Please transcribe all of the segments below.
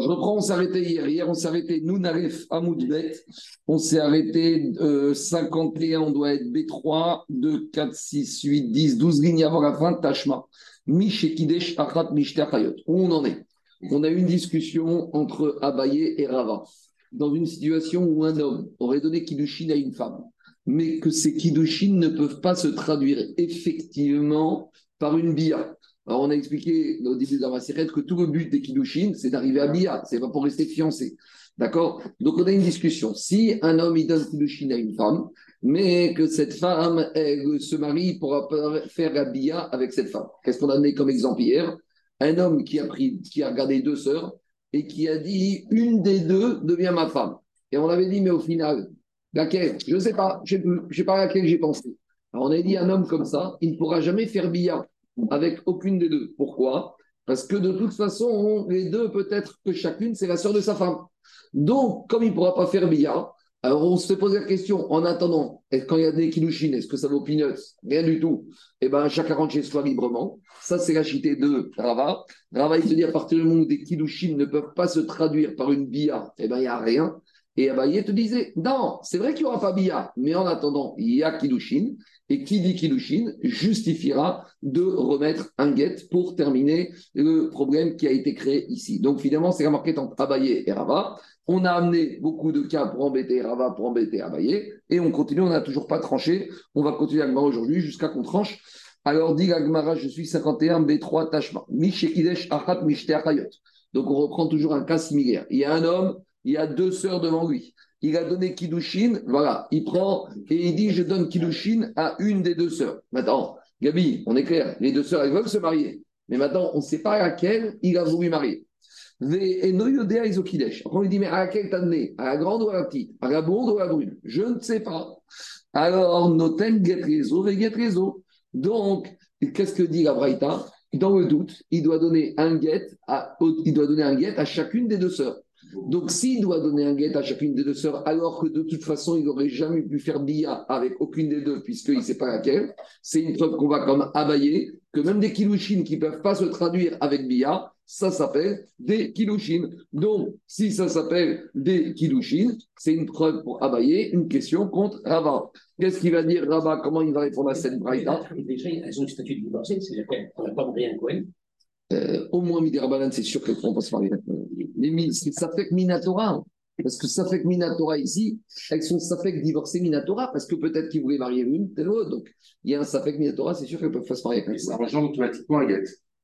Je reprends, on s'est arrêté hier. Hier, on s'est arrêté, nous, Naref Amoudbet. On s'est arrêté euh, 51, on doit être B3, 2, 4, 6, 8, 10, 12 lignes avant la fin, Tashma. Mishekidesh Achat Mishtachayot. Où on en est? On a eu une discussion entre Abaye et Rava. Dans une situation où un homme aurait donné Kiddushin à une femme, mais que ces Kiddushin ne peuvent pas se traduire effectivement par une bia. Alors, on a expliqué au début de la Maseret que tout le but des Kiddushin, c'est d'arriver à Bia, c'est pas pour rester fiancé. D'accord? Donc, on a une discussion. Si un homme, il donne Kiddushin à une femme, mais que cette femme, se marie pour faire la Bia avec cette femme. Qu'est-ce qu'on a donné comme exemple hier? Un homme qui a, pris, qui a regardé deux sœurs et qui a dit une des deux devient ma femme. Et on avait dit, mais au final, laquelle? Je ne sais pas, je ne sais pas à laquelle j'ai pensé. Alors, on a dit, un homme comme ça, il ne pourra jamais faire Bia avec aucune des deux. Pourquoi? Parce que de toute façon, les deux, peut-être que chacune, c'est la sœur de sa femme. Donc, comme il ne pourra pas faire billard, alors on se pose la question, en attendant, quand il y a des kilouchines, est-ce que ça vaut peanuts? Rien du tout. Eh bien, chacun rentre chez soi librement. Ça, c'est la chité de Rava. Rava, il se dit, à partir du moment où des kilouchines ne peuvent pas se traduire par une bia, eh bien, il n'y a rien. Et Abaye te disait, non, c'est vrai qu'il n'y aura pas bia, mais en attendant, il y a kilouchine. Et qui dit Kiddushin justifiera de remettre un guet pour terminer le problème qui a été créé ici. Donc finalement, c'est remarqué entre Abaye et Rava. On a amené beaucoup de cas pour embêter Rava, pour embêter Abaye, et on continue, on n'a toujours pas tranché. On va continuer Agmara aujourd'hui jusqu'à qu'on tranche. Alors dit Agmara, je suis 51 B3 Tashma. Mishekidesh Achat Donc on reprend toujours un cas similaire. Il y a un homme, il y a deux sœurs devant lui il a donné Kiddushin, voilà, il prend et il dit je donne Kiddushin à une des deux sœurs. Maintenant, Gabi, on est clair, les deux sœurs, elles veulent se marier. Mais maintenant, on ne sait pas à laquelle il a voulu marier. Après, on lui dit, mais à laquelle t'as donné? À la grande ou à la petite? À la blonde ou à la brune? Je ne sais pas. Alors, noten get réseau, get réseau. Donc, qu'est-ce que dit la Braïta? Dans le doute, il doit donner un guet à, il doit donner un guet à chacune des deux sœurs. Donc, s'il doit donner un guet à chacune des deux sœurs, alors que de toute façon, il n'aurait jamais pu faire bia avec aucune des deux, puisqu'il ne sait pas laquelle, c'est une preuve qu'on va comme abayer que même des kilouchines qui ne peuvent pas se traduire avec bia, ça s'appelle des kilouchines. Donc, si ça s'appelle des kilouchines, c'est une preuve pour abayer une question contre Rava. Qu'est-ce qu'il va dire Rava? Comment il va répondre à cette Déjà, elles ont le statut de divorcée, c'est-à-dire n'a pas un Cohen. Euh, au moins, Midirabanan, c'est sûr qu'elles ne pourront pas se marier ça fait que Minatora. Parce que ça fait que Minatora ici, elles sont ça fait que divorcées Minatora, parce que peut-être qu'ils voulaient marier l'une, telle l'autre. Donc, il y a un ça fait que Minatora, c'est sûr qu'elles peuvent pas se marier avec ça. Ça automatiquement à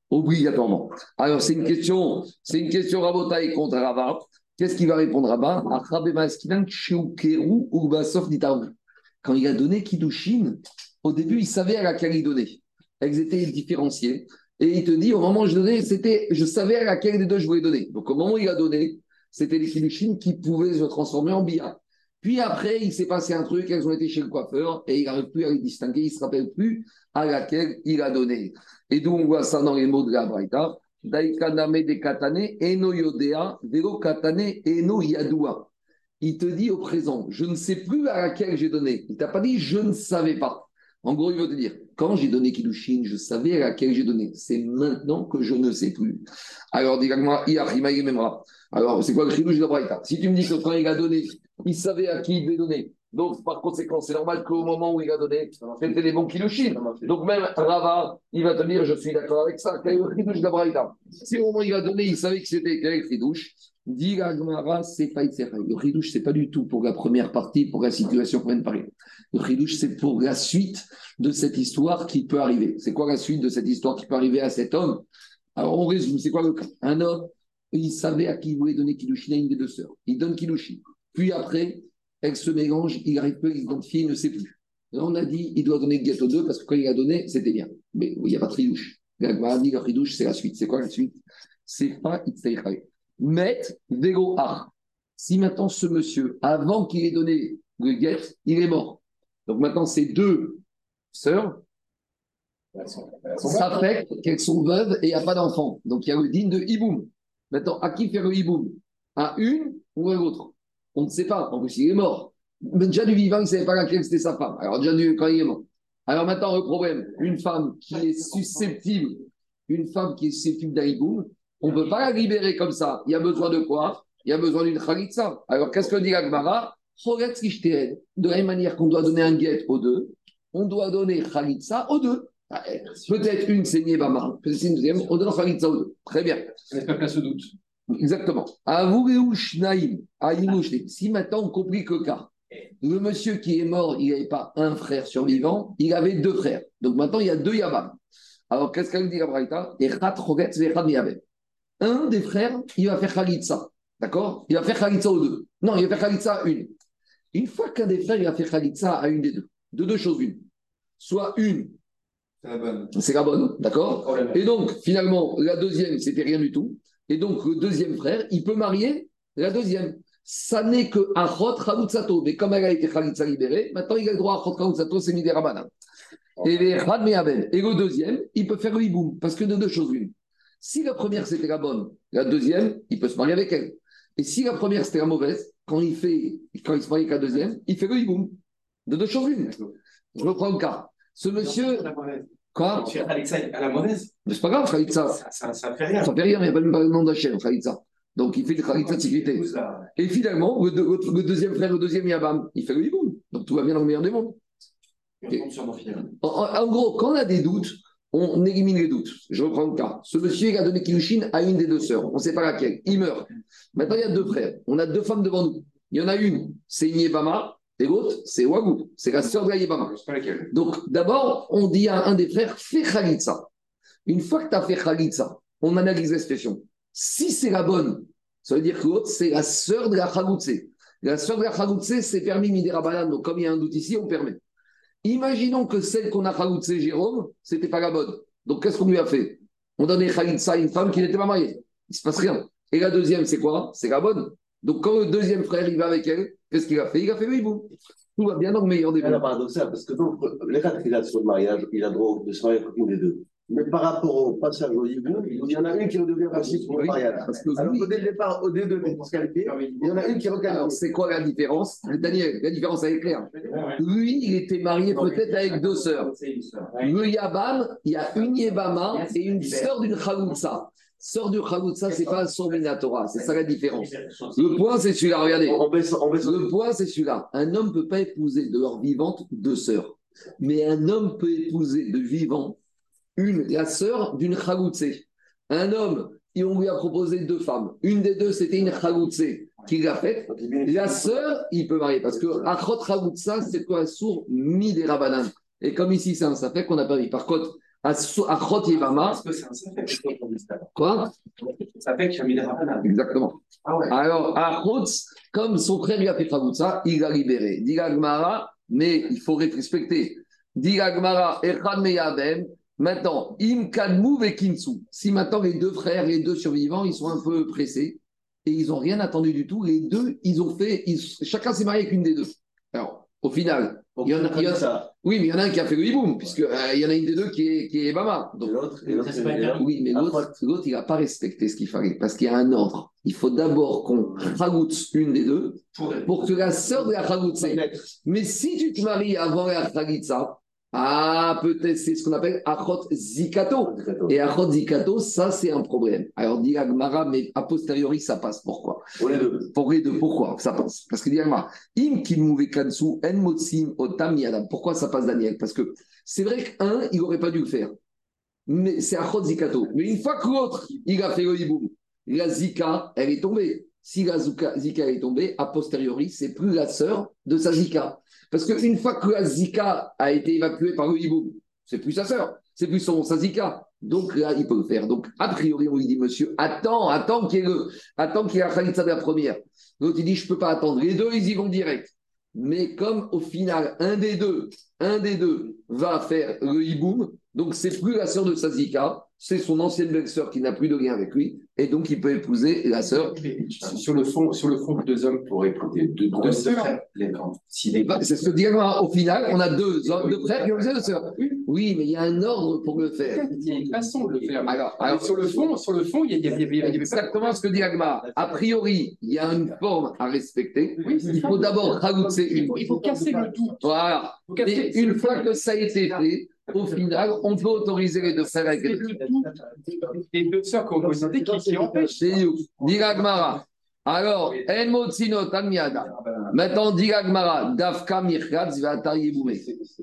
Obligatoirement. Alors, c'est une question, c'est une question Rabotaï contre Rava. Qu'est-ce qu'il va répondre Rabat Quand il a donné Kiddushin, au début, il savait à laquelle il donnait. Elles étaient différenciées. Et il te dit, au moment où je donnais, c'était, je savais à laquelle des deux je voulais donner. Donc au moment où il a donné, c'était les kilouchines qui pouvaient se transformer en billard. Puis après, il s'est passé un truc, elles ont été chez le coiffeur et il n'arrive plus à les distinguer, il ne se rappelle plus à laquelle il a donné. Et d'où on voit ça dans les mots de la Braïta. Daikaname de katane, eno yodea, vero katane, eno yadua. Il te dit au présent, je ne sais plus à laquelle j'ai donné. Il t'a pas dit je ne savais pas. En gros, il veut te dire, quand j'ai donné Kiddushin, je savais à laquelle j'ai donné. C'est maintenant que je ne sais plus. Alors, dis-moi, Alors, c'est quoi le Kiddush de Braïta? Si tu me dis que quand il a donné, il savait à qui il devait donner. Donc, par conséquent, c'est normal qu'au moment où il a donné, c'était les bons Kiddushin. Donc, même Rava, il va te dire, je suis d'accord avec ça. Quel est le Kiddush de Braïta? Si au moment où il a donné, il savait que c'était quel est Dit c'est pas Le ridouche, c'est pas du tout pour la première partie, pour la situation qu'on vient de parler. Le ridouche, c'est pour la suite de cette histoire qui peut arriver. C'est quoi la suite de cette histoire qui peut arriver à cet homme? Alors, on résume, c'est quoi le cas? Un homme, il savait à qui il voulait donner Kiddushin une des deux sœurs. Il donne Kiddushin. Puis après, elle se mélange, il arrive peu à l'identifier, il ne sait plus. Là, on a dit, il doit donner le gâteau 2 parce que quand il a donné, c'était bien. Mais il n'y a pas de ridouche. La dit, le ridouche, c'est la suite. C'est quoi la suite? C'est pas Itzaychaï. Met Vego Si maintenant ce monsieur, avant qu'il ait donné le guet, il est mort. Donc maintenant, ces deux sœurs, ça fait qu'elles sont veuves et il n'y a pas d'enfant. Donc il y a le digne de Iboum. Maintenant, à qui faire le Iboum? À une ou à l'autre? On ne sait pas. En plus, il est mort. Mais déjà du vivant, il ne savait pas laquelle c'était sa femme. Alors déjà quand il est mort. Alors maintenant, le problème, une femme qui est susceptible, une femme qui est susceptible d'un Iboum, On ne peut pas la libérer comme ça. Il y a besoin de quoi? Il y a besoin d'une Khalitsa. Alors, qu'est-ce que dit l'Agmara? De la même manière qu'on doit donner un guet aux deux, on doit donner Khalitsa aux deux. Ah, eh, peut-être une saignée Bama, peut-être une deuxième, on donne Khalitsa aux deux. Très bien. Ça n'est pas place au doute. Exactement. Si maintenant on complique le cas, le monsieur qui est mort, il n'avait pas un frère survivant, il avait deux frères. Donc maintenant, il y a deux Yabam. Alors, qu'est-ce qu'elle dit la Braïta? Un des frères, il va faire Khalitsa. D'accord? Il va faire Khalitsa aux deux. Non, il va faire Khalitsa à une. Une fois qu'un des frères, il va faire Khalitsa à une des deux. De deux choses, une. Soit une. C'est la bonne. C'est la bonne, d'accord? Et donc, finalement, la deuxième, c'était rien du tout. Et donc, le deuxième frère, il peut marier la deuxième ça n'est que Achot Chalutzato. Mais comme elle a été Khalitsa libérée, maintenant il a le droit à Achot Chalutzato, c'est Midé Rabanan. Et, et le deuxième, il peut faire le hiboum, parce que de deux choses l'une. Si la première c'était la bonne, la deuxième, il peut se marier avec elle. Et si la première c'était la mauvaise, quand il, fait, quand il se marie avec la deuxième, il fait le hiboum. De deux choses l'une. Je reprends le cas. Ce monsieur. Quoi Khalitsa à la mauvaise. Mais c'est pas grave, Khalitsa. Ça, ça, fait rien. Ça fait rien, il n'y a pas même pas le nom d'Hachem, Khalitsa. Donc, il fait le Khalitsa de sécurité. Et finalement, le, deuxième frère, le deuxième Yabam, il fait le hiboum. Donc, tout va bien dans le meilleur des mondes. En, gros, quand on a des doutes, on élimine les doutes. Je reprends le cas. Ce monsieur, il a donné Kilushin à une des deux sœurs. On ne sait pas laquelle. Il meurt. Maintenant, il y a deux frères. On a deux femmes devant nous. Il y en a une, c'est Yebama, et l'autre, c'est Wagou. C'est la sœur de la Yebama. Donc, d'abord, on dit à un des frères, fais Khalitsa. Une fois que tu as fait Khalitsa, on analyse la situation. Si c'est la bonne, ça veut dire que l'autre, c'est la sœur de la Khaloutse. La sœur de la Khaloutse, c'est permis Midera Donc, comme il y a un doute ici, on permet. Imaginons que celle qu'on a Khaloutse Jérôme, c'était pas la bonne. Donc, qu'est-ce qu'on lui a fait On donnait Khalitsa à une femme qui n'était pas mariée. Il se passe rien. Et la deuxième, c'est quoi C'est la bonne. Donc, quand le deuxième frère, il va avec elle, qu'est-ce qu'il a fait Il a fait oui, bon. Tout va bien dans le meilleur des mondes. C'est paradoxal, parce que donc, les qu'il a sur le mariage, il a le droit de se marier avec une des deux. Mais par rapport au passage au hibou, il y en a une qui redevient passive pour le mariage. Alors oui. dès le départ, au début de fiscalité, il y en a une qui regarde. c'est quoi la différence? Daniel, la différence elle est claire. Lui, il était marié peut-être avec deux sœurs. Le Yabam, il y a une Yebama et une sœur d'une Khaloutsa. Sœur du Khaloutsa, c'est pas son Minatora, c'est ça la différence. Le point, c'est celui-là, regardez. Le point, c'est celui-là. Un homme ne peut pas épouser de leur vivante deux sœurs. Mais un homme peut épouser de vivant une, la sœur d'une Khaloutse. Un homme, et on lui a proposé deux femmes. Une des deux, c'était une Khaloutse qui l'a faite? La sœur, il peut marier parce que Achot Khaloutsa, c'est quoi? Un sourd mi des Rabanan. Et comme ici, c'est un fait qu'on n'a pas mis. Par contre, Achot Yevama. Quoi Ça fait qu'il a mis des Rabanan. Exactement. Ah ouais. Alors, Achot, comme son frère lui a fait Khaloutsa, il l'a libéré. Dit mais il faut respecter. Dit Gmara, Echad Meyabem. Maintenant, Im Kadmou et Kinsu. Si maintenant les deux frères, les deux survivants, ils sont un peu pressés et ils n'ont rien attendu du tout, les deux, ils ont fait, chacun s'est marié avec une des deux. Alors, au final, il y en a, oui, mais il y en a un qui a fait le hiboum, puisqu'il euh, il y en a une des deux qui est, qui est Bama. l'autre, oui, mais l'autre, il n'a pas respecté ce qu'il fallait, parce qu'il y a un ordre. Il faut d'abord qu'on ragoute une des deux pour que la sœur de la ragoute Mais si tu te maries avant la ça ah, peut-être c'est ce qu'on appelle Achot Zikato. Et Achot Zikato, ça c'est un problème. Alors dit Agmara, mais a posteriori ça passe. Pourquoi? Pour les deux. Pour les deux, pourquoi ça passe? Parce que dit Agmara, Im Kansu En Motsim Otam Yadam. Pourquoi ça passe Daniel? Parce que c'est vrai qu'un, il n'aurait pas dû le faire. Mais c'est Achot Zikato. Mais une fois que l'autre, il a fait le hiboum, la Zika, elle est tombée. Si la Zika est tombée, a posteriori, c'est plus la sœur de sa Zika. Parce qu'une fois que la Zika a été évacuée par le hibou, c'est plus sa sœur, c'est plus son sa Zika. Donc là, il peut le faire. Donc, a priori, on lui dit, monsieur, attends, attends qu'il y ait le, attends qu'il y ait la Khalitsa de la première. L'autre, il dit, je ne peux pas attendre. Les deux, ils y vont direct. Mais comme au final, un des deux, un des deux va faire le hiboum, donc c'est plus la sœur de sa Zika, c'est son ancienne belle-sœur qui n'a plus de lien avec lui, et donc il peut épouser la sœur. Sur le fond, sur le fond, deux hommes pourraient épouser deux, deux sœurs. Bah, c'est ce que dit Au final, on a deux, deux frères qui ont deux sœurs. Oui, mais il y a un ordre pour le faire. Il y a une façon de le faire. Alors, sur le fond, sur le fond, il y a, exactement ce que dit Agma. A priori, il y a une forme à respecter. il faut d'abord rajouter une. Il faut, casser le doute. Voilà. Et une fois que ça a été fait au final, on peut autoriser les deux frères avec les deux. Les deux sœurs qu'on qui, qui empêchent. C'est nous. Diragmara. Alors, En Motsino Tamiada. Maintenant, Diragmara, Dafka.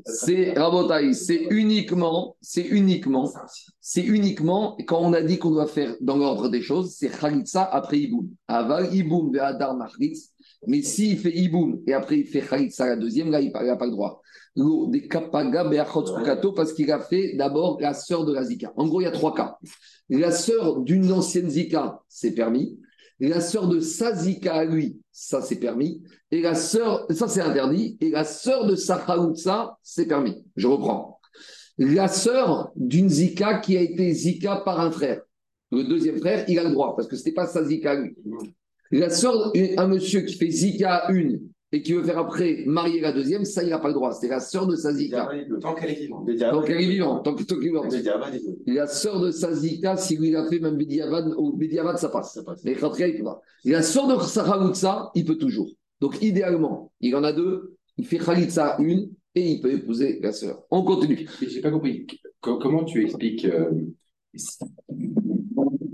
C'est Rabotai, c'est uniquement, c'est uniquement, c'est uniquement, quand on a dit qu'on doit faire dans l'ordre des choses, c'est Khalitsa après Iboum. Aval Iboum Ve'adar Machritz. Mais s'il fait Iboum et après il fait Khalitsa la deuxième, là, il n'a pas le droit. Des parce qu'il a fait d'abord la sœur de la Zika. En gros, il y a trois cas. La sœur d'une ancienne Zika, c'est permis. La sœur de sa Zika à lui, ça c'est permis. Et la sœur, ça c'est interdit. Et la sœur de sa c'est permis. Je reprends. La sœur d'une Zika qui a été Zika par un frère. Le deuxième frère, il a le droit parce que ce n'était pas sa Zika à lui. La sœur, un monsieur qui fait Zika à une et qui veut faire après marier la deuxième, ça, il n'a pas le droit. C'est la sœur de Sazika. Tant qu'elle est vivante. Tant qu'elle est vivante. Tant qu'elle est vivante. La sœur de Sazika, si lui a fait même Bédiavad, ou Bédiavad, ça passe. Ça passe. Mais Khatria, il peut pas. Et la sœur de Saharoutsa, il peut toujours. Donc, idéalement, il en a deux. Il fait Khalitsa une et il peut épouser la sœur. On continue. Je n'ai pas compris. Comment tu expliques euh,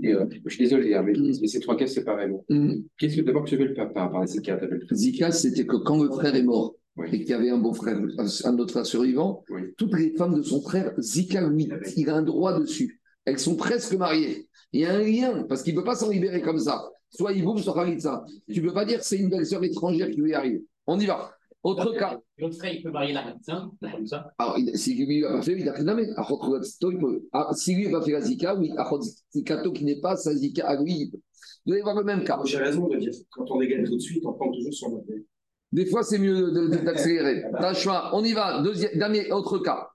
euh, je suis désolé, hein, mais, mm. ces trois cas séparément. Mm. Qu'est-ce que d'abord que tu veux par rapport à Zika Zika, c'était que quand le frère est mort et qu'il y avait un beau frère, un autre frère survivant, toutes les femmes de son frère, Zika, lui, il a un droit dessus. Elles sont presque mariées. Il y a un lien, parce qu'il ne peut pas s'en libérer comme ça. Soit il boum, soit ça. Tu ne peux pas dire que c'est une belle-sœur étrangère qui lui arrive. On y va. Autre cas. L'autre frère, il peut marier la médecin, comme ça. Alors, si lui n'a pas fait, il a rien à Si lui n'a pas fait la Zika, oui, Kato qui n'est pas sa Zika à lui, vous allez voir le même cas. J'ai raison de dire, quand on dégaine tout de suite, on prend toujours son appel. Des fois, c'est mieux d'accélérer. on y va. Deuxième, dernier, autre cas.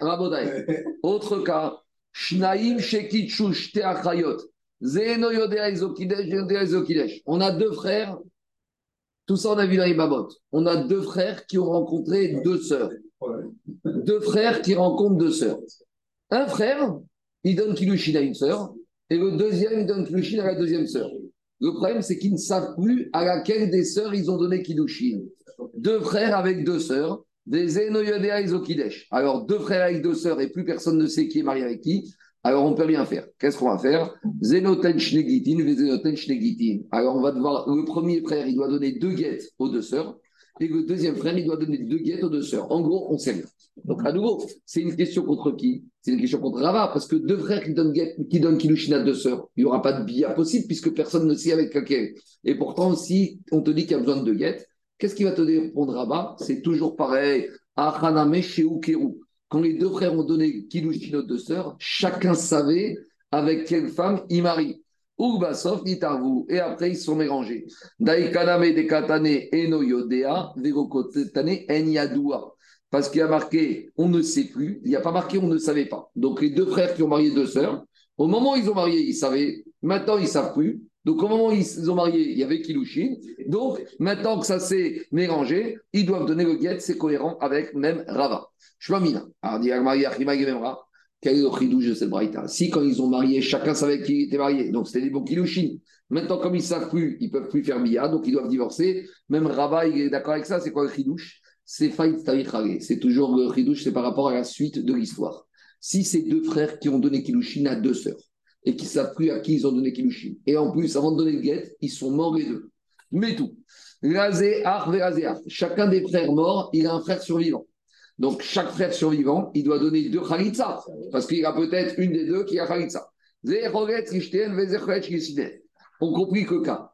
Rabodai. Autre cas. Shnaim Shekichu Shte Achayot. Zeno Yodea Izokidesh, On a deux frères tout ça, on a vu dans. On a deux frères qui ont rencontré deux sœurs. Deux frères qui rencontrent deux sœurs. Un frère, il donne Kilushin à une sœur, et le deuxième, il donne Kilushin à la deuxième sœur. Le problème, c'est qu'ils ne savent plus à laquelle des sœurs ils ont donné Kilushin. Deux frères avec deux sœurs, des Zenoyodea et Zokidesh. Alors, deux frères avec deux sœurs, et plus personne ne sait qui est marié avec qui. Alors, on ne peut rien faire. Qu'est-ce qu'on va faire? Zenoten Shnegitin, Zenoten. Alors, on va devoir. Le premier frère, il doit donner deux guettes aux deux sœurs. Et le deuxième frère, il doit donner deux guettes aux deux sœurs. En gros, on sait rien. Donc, à nouveau, c'est une question contre qui? C'est une question contre Rava, parce que deux frères qui donnent, qui donnent Kilushin à deux sœurs, il n'y aura pas de billard possible, puisque personne ne sait avec lequel. Et pourtant, si on te dit qu'il y a besoin de deux guettes, qu'est-ce qui va te répondre Rava? C'est toujours pareil. Achaname Sheukeru. Quand les deux frères ont donné Kilushin aux deux sœurs, chacun savait avec quelle femme il marie. Urbasov, Nitarvu. Et après, ils sont mélangés. Daikaname de Katane Eno Yodea, Verokotane En Parce qu'il y a marqué on ne sait plus, il n'y a pas marqué on ne savait pas. Donc les deux frères qui ont marié deux sœurs, au moment où ils ont marié, ils savaient. Maintenant, ils ne savent plus. Donc, au moment où ils ont marié, il y avait Kilushin. Donc, maintenant que ça s'est mélangé, ils doivent donner le guet, c'est cohérent avec même Rava. Shmamina. Quel est le chidouche de cette braïta? Si, quand ils ont marié, chacun savait qui était marié, donc c'était des bons Kilushin. Maintenant, comme ils ne savent plus, ils ne peuvent plus faire bia, donc ils doivent divorcer. Même Rava, il est d'accord avec ça. C'est quoi le chidouche? C'est Faït C'est toujours le chidouche, c'est par rapport à la suite de l'histoire. Si c'est deux frères qui ont donné Kilushin à deux sœurs, et qui ne savent plus à qui ils ont donné Kilushin. Et en plus, avant de donner le guet, ils sont morts les deux. Mais tout. Chacun des frères morts, il a un frère survivant. Donc, chaque frère survivant, il doit donner deux Khalitsa. Parce qu'il y a peut-être une des deux qui a Khalitsa. On compris que cas.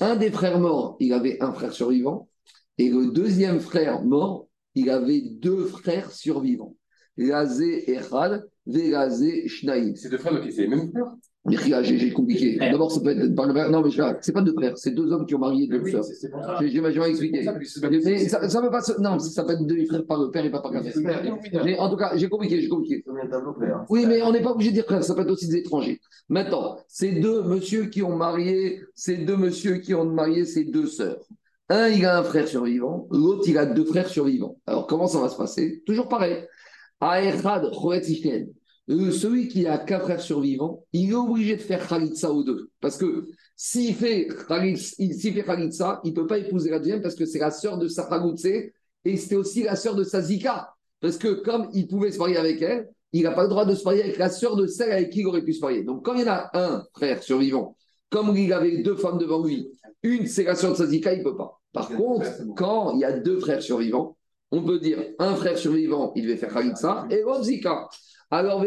Un des frères morts, il avait un frère survivant. Et le deuxième frère mort, il avait deux frères survivants. Lazé Echad, Velazé Shnaïm. C'est deux frères, donc c'est les mêmes frères j'ai compliqué. D'abord, ça peut être par le Non, mais c'est pas deux frères, c'est deux hommes qui ont marié deux sœurs. J'ai mal expliqué. Mais ça, ça peut pas. Non, ça peut être deux frères par le père et pas par la mère. Mais en tout cas, j'ai compliqué, j'ai compliqué. Oui, mais on n'est pas obligé de dire frère, ça peut être aussi des étrangers. Maintenant, ces deux monsieur qui ont marié, ces deux monsieur qui ont marié ces deux sœurs. Un, il a un frère survivant, l'autre, il a deux frères survivants. Alors, comment ça va se passer? Toujours pareil. Aerhad, celui qui a qu'un frère survivant, il est obligé de faire Khalitsa aux deux. Parce que s'il fait, Khalitsa, il ne peut pas épouser la deuxième parce que c'est la sœur de sa et c'était aussi la sœur de sa Zika. Parce que comme il pouvait se marier avec elle, il n'a pas le droit de se marier avec la sœur de celle avec qui il aurait pu se marier. Donc quand il y en a un frère survivant, comme il avait deux femmes devant lui, une c'est la sœur de sa Zika, il ne peut pas. Par contre, quand il y a deux frères survivants, on peut dire un frère survivant, il devait faire Khalitsa, et l'autre Zika. Alors,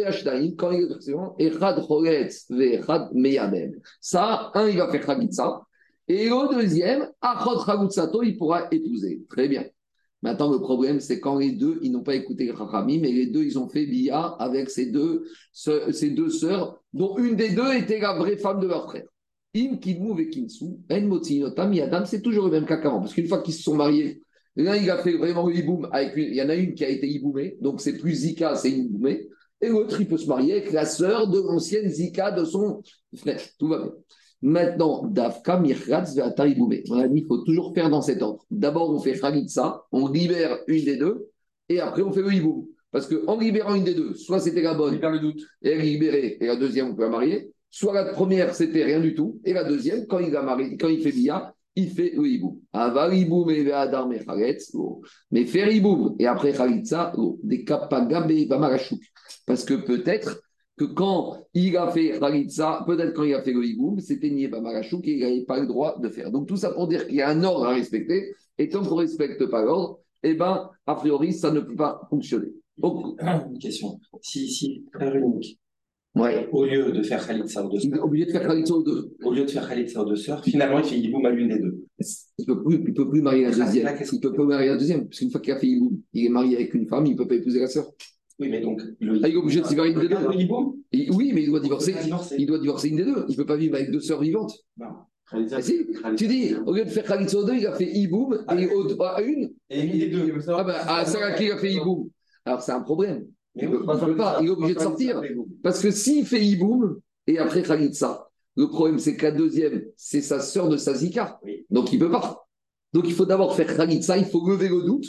quand il est survivant, Echad Choretz, Vechad Meyamem. Ça, un, il va faire Khalitsa, et le deuxième, Achot Khalitsato, il pourra épouser. Très bien. Maintenant, le problème, c'est quand les deux, ils n'ont pas écouté Rachami, mais les deux, ils ont fait Bia avec ces deux, ces deux sœurs, dont une des deux était la vraie femme de leur frère. Im Kidmou et Kinsu, En Adam, c'est toujours le même cas qu'avant, parce qu'une fois qu'ils se sont mariés, l'un, il a fait vraiment Iboum avec il y en a une qui a été Iboumée, donc c'est plus Zika, c'est Iboumée, et l'autre, il peut se marier avec la sœur de l'ancienne Zika de son frère. Tout va bien. Maintenant, Dafka, Mirkatz, Veata, Iboumé. On a dit qu'il faut toujours faire dans cet ordre. D'abord, on fait Khalitsa, on libère une des deux, et après, on fait le Iboum. Parce qu'en libérant une des deux, soit c'était la bonne, le doute. et elle est libérée, et la deuxième, on peut la marier, soit la première, c'était rien du tout, et la deuxième, quand il, a marié, quand il fait Bia, il fait le hiboum. Avar hiboum et ve'adar mecharetz, mais faire hiboum et après chalitza, des kapagam bamarachouk. Parce que peut-être que quand il a fait Khalitsa, peut-être quand il a fait le c'était Nié Bamarachouk et il n'avait pas le droit de faire. Donc tout ça pour dire qu'il y a un ordre à respecter, et tant qu'on ne respecte pas l'ordre, eh bien, a priori, ça ne peut pas fonctionner. Donc, une question. Si, si Ouais. Au lieu de faire Khalitsa aux deux sœurs. Au lieu de faire Khalitsa aux deux. Au lieu de faire Khalitsa aux deux sœurs, finalement, il fait Yiboum à l'une des deux. Il ne peut, plus, peut plus marier la deuxième. il ne peut pas marier la deuxième. Parce qu'une fois qu'il a fait Yiboum, il est marié avec une femme, il ne peut pas épouser la sœur. Oui, mais donc. Le... Ah, il est obligé de se marier une des deux. oui, mais il doit divorcer. Il doit divorcer une des deux. Il ne peut pas vivre avec deux sœurs vivantes. Non. Ah, si, tu dis, au lieu de faire Khalitsa aux deux, il a fait Iboum ah, et à une. Et il les deux. Ah ben, à qui il a fait Iboum. Alors c'est un problème. Il ne peut pas, il est obligé de sortir. Parce que s'il fait Iboum et après Khalitsa, le problème c'est que la deuxième, c'est sa sœur de Sazika. Donc il ne peut pas. Donc il faut d'abord faire Khalitsa, il faut lever le doute.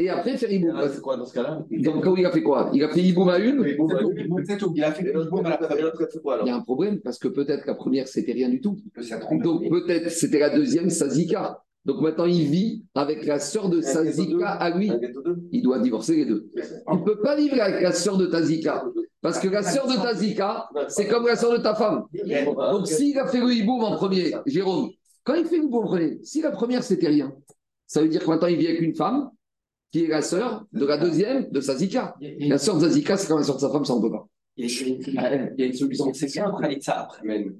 Et après faire Iboum. Ah, c'est quoi dans ce cas-là? Donc il a fait quoi? Il a fait Iboum à une? Il a fait Iboum à la première. Il y a un problème parce que peut-être la première c'était rien du tout. Donc peut-être c'était la deuxième Sazika. Donc maintenant, il vit avec la sœur de Sazika à lui. Il doit divorcer les deux. Il ne peut pas vivre avec la sœur de Tazika. Parce que la sœur de Tazika, c'est comme la sœur de ta femme. Donc s'il a fait le hiboum en premier, Jérôme, quand il fait le hiboum en premier, si la première c'était rien, ça veut dire que maintenant il vit avec une femme qui est la sœur de la deuxième de Sazika. La sœur de Sazika, c'est comme la sœur de sa femme, ça on ne peut pas. Il y a une solution c'est ça après.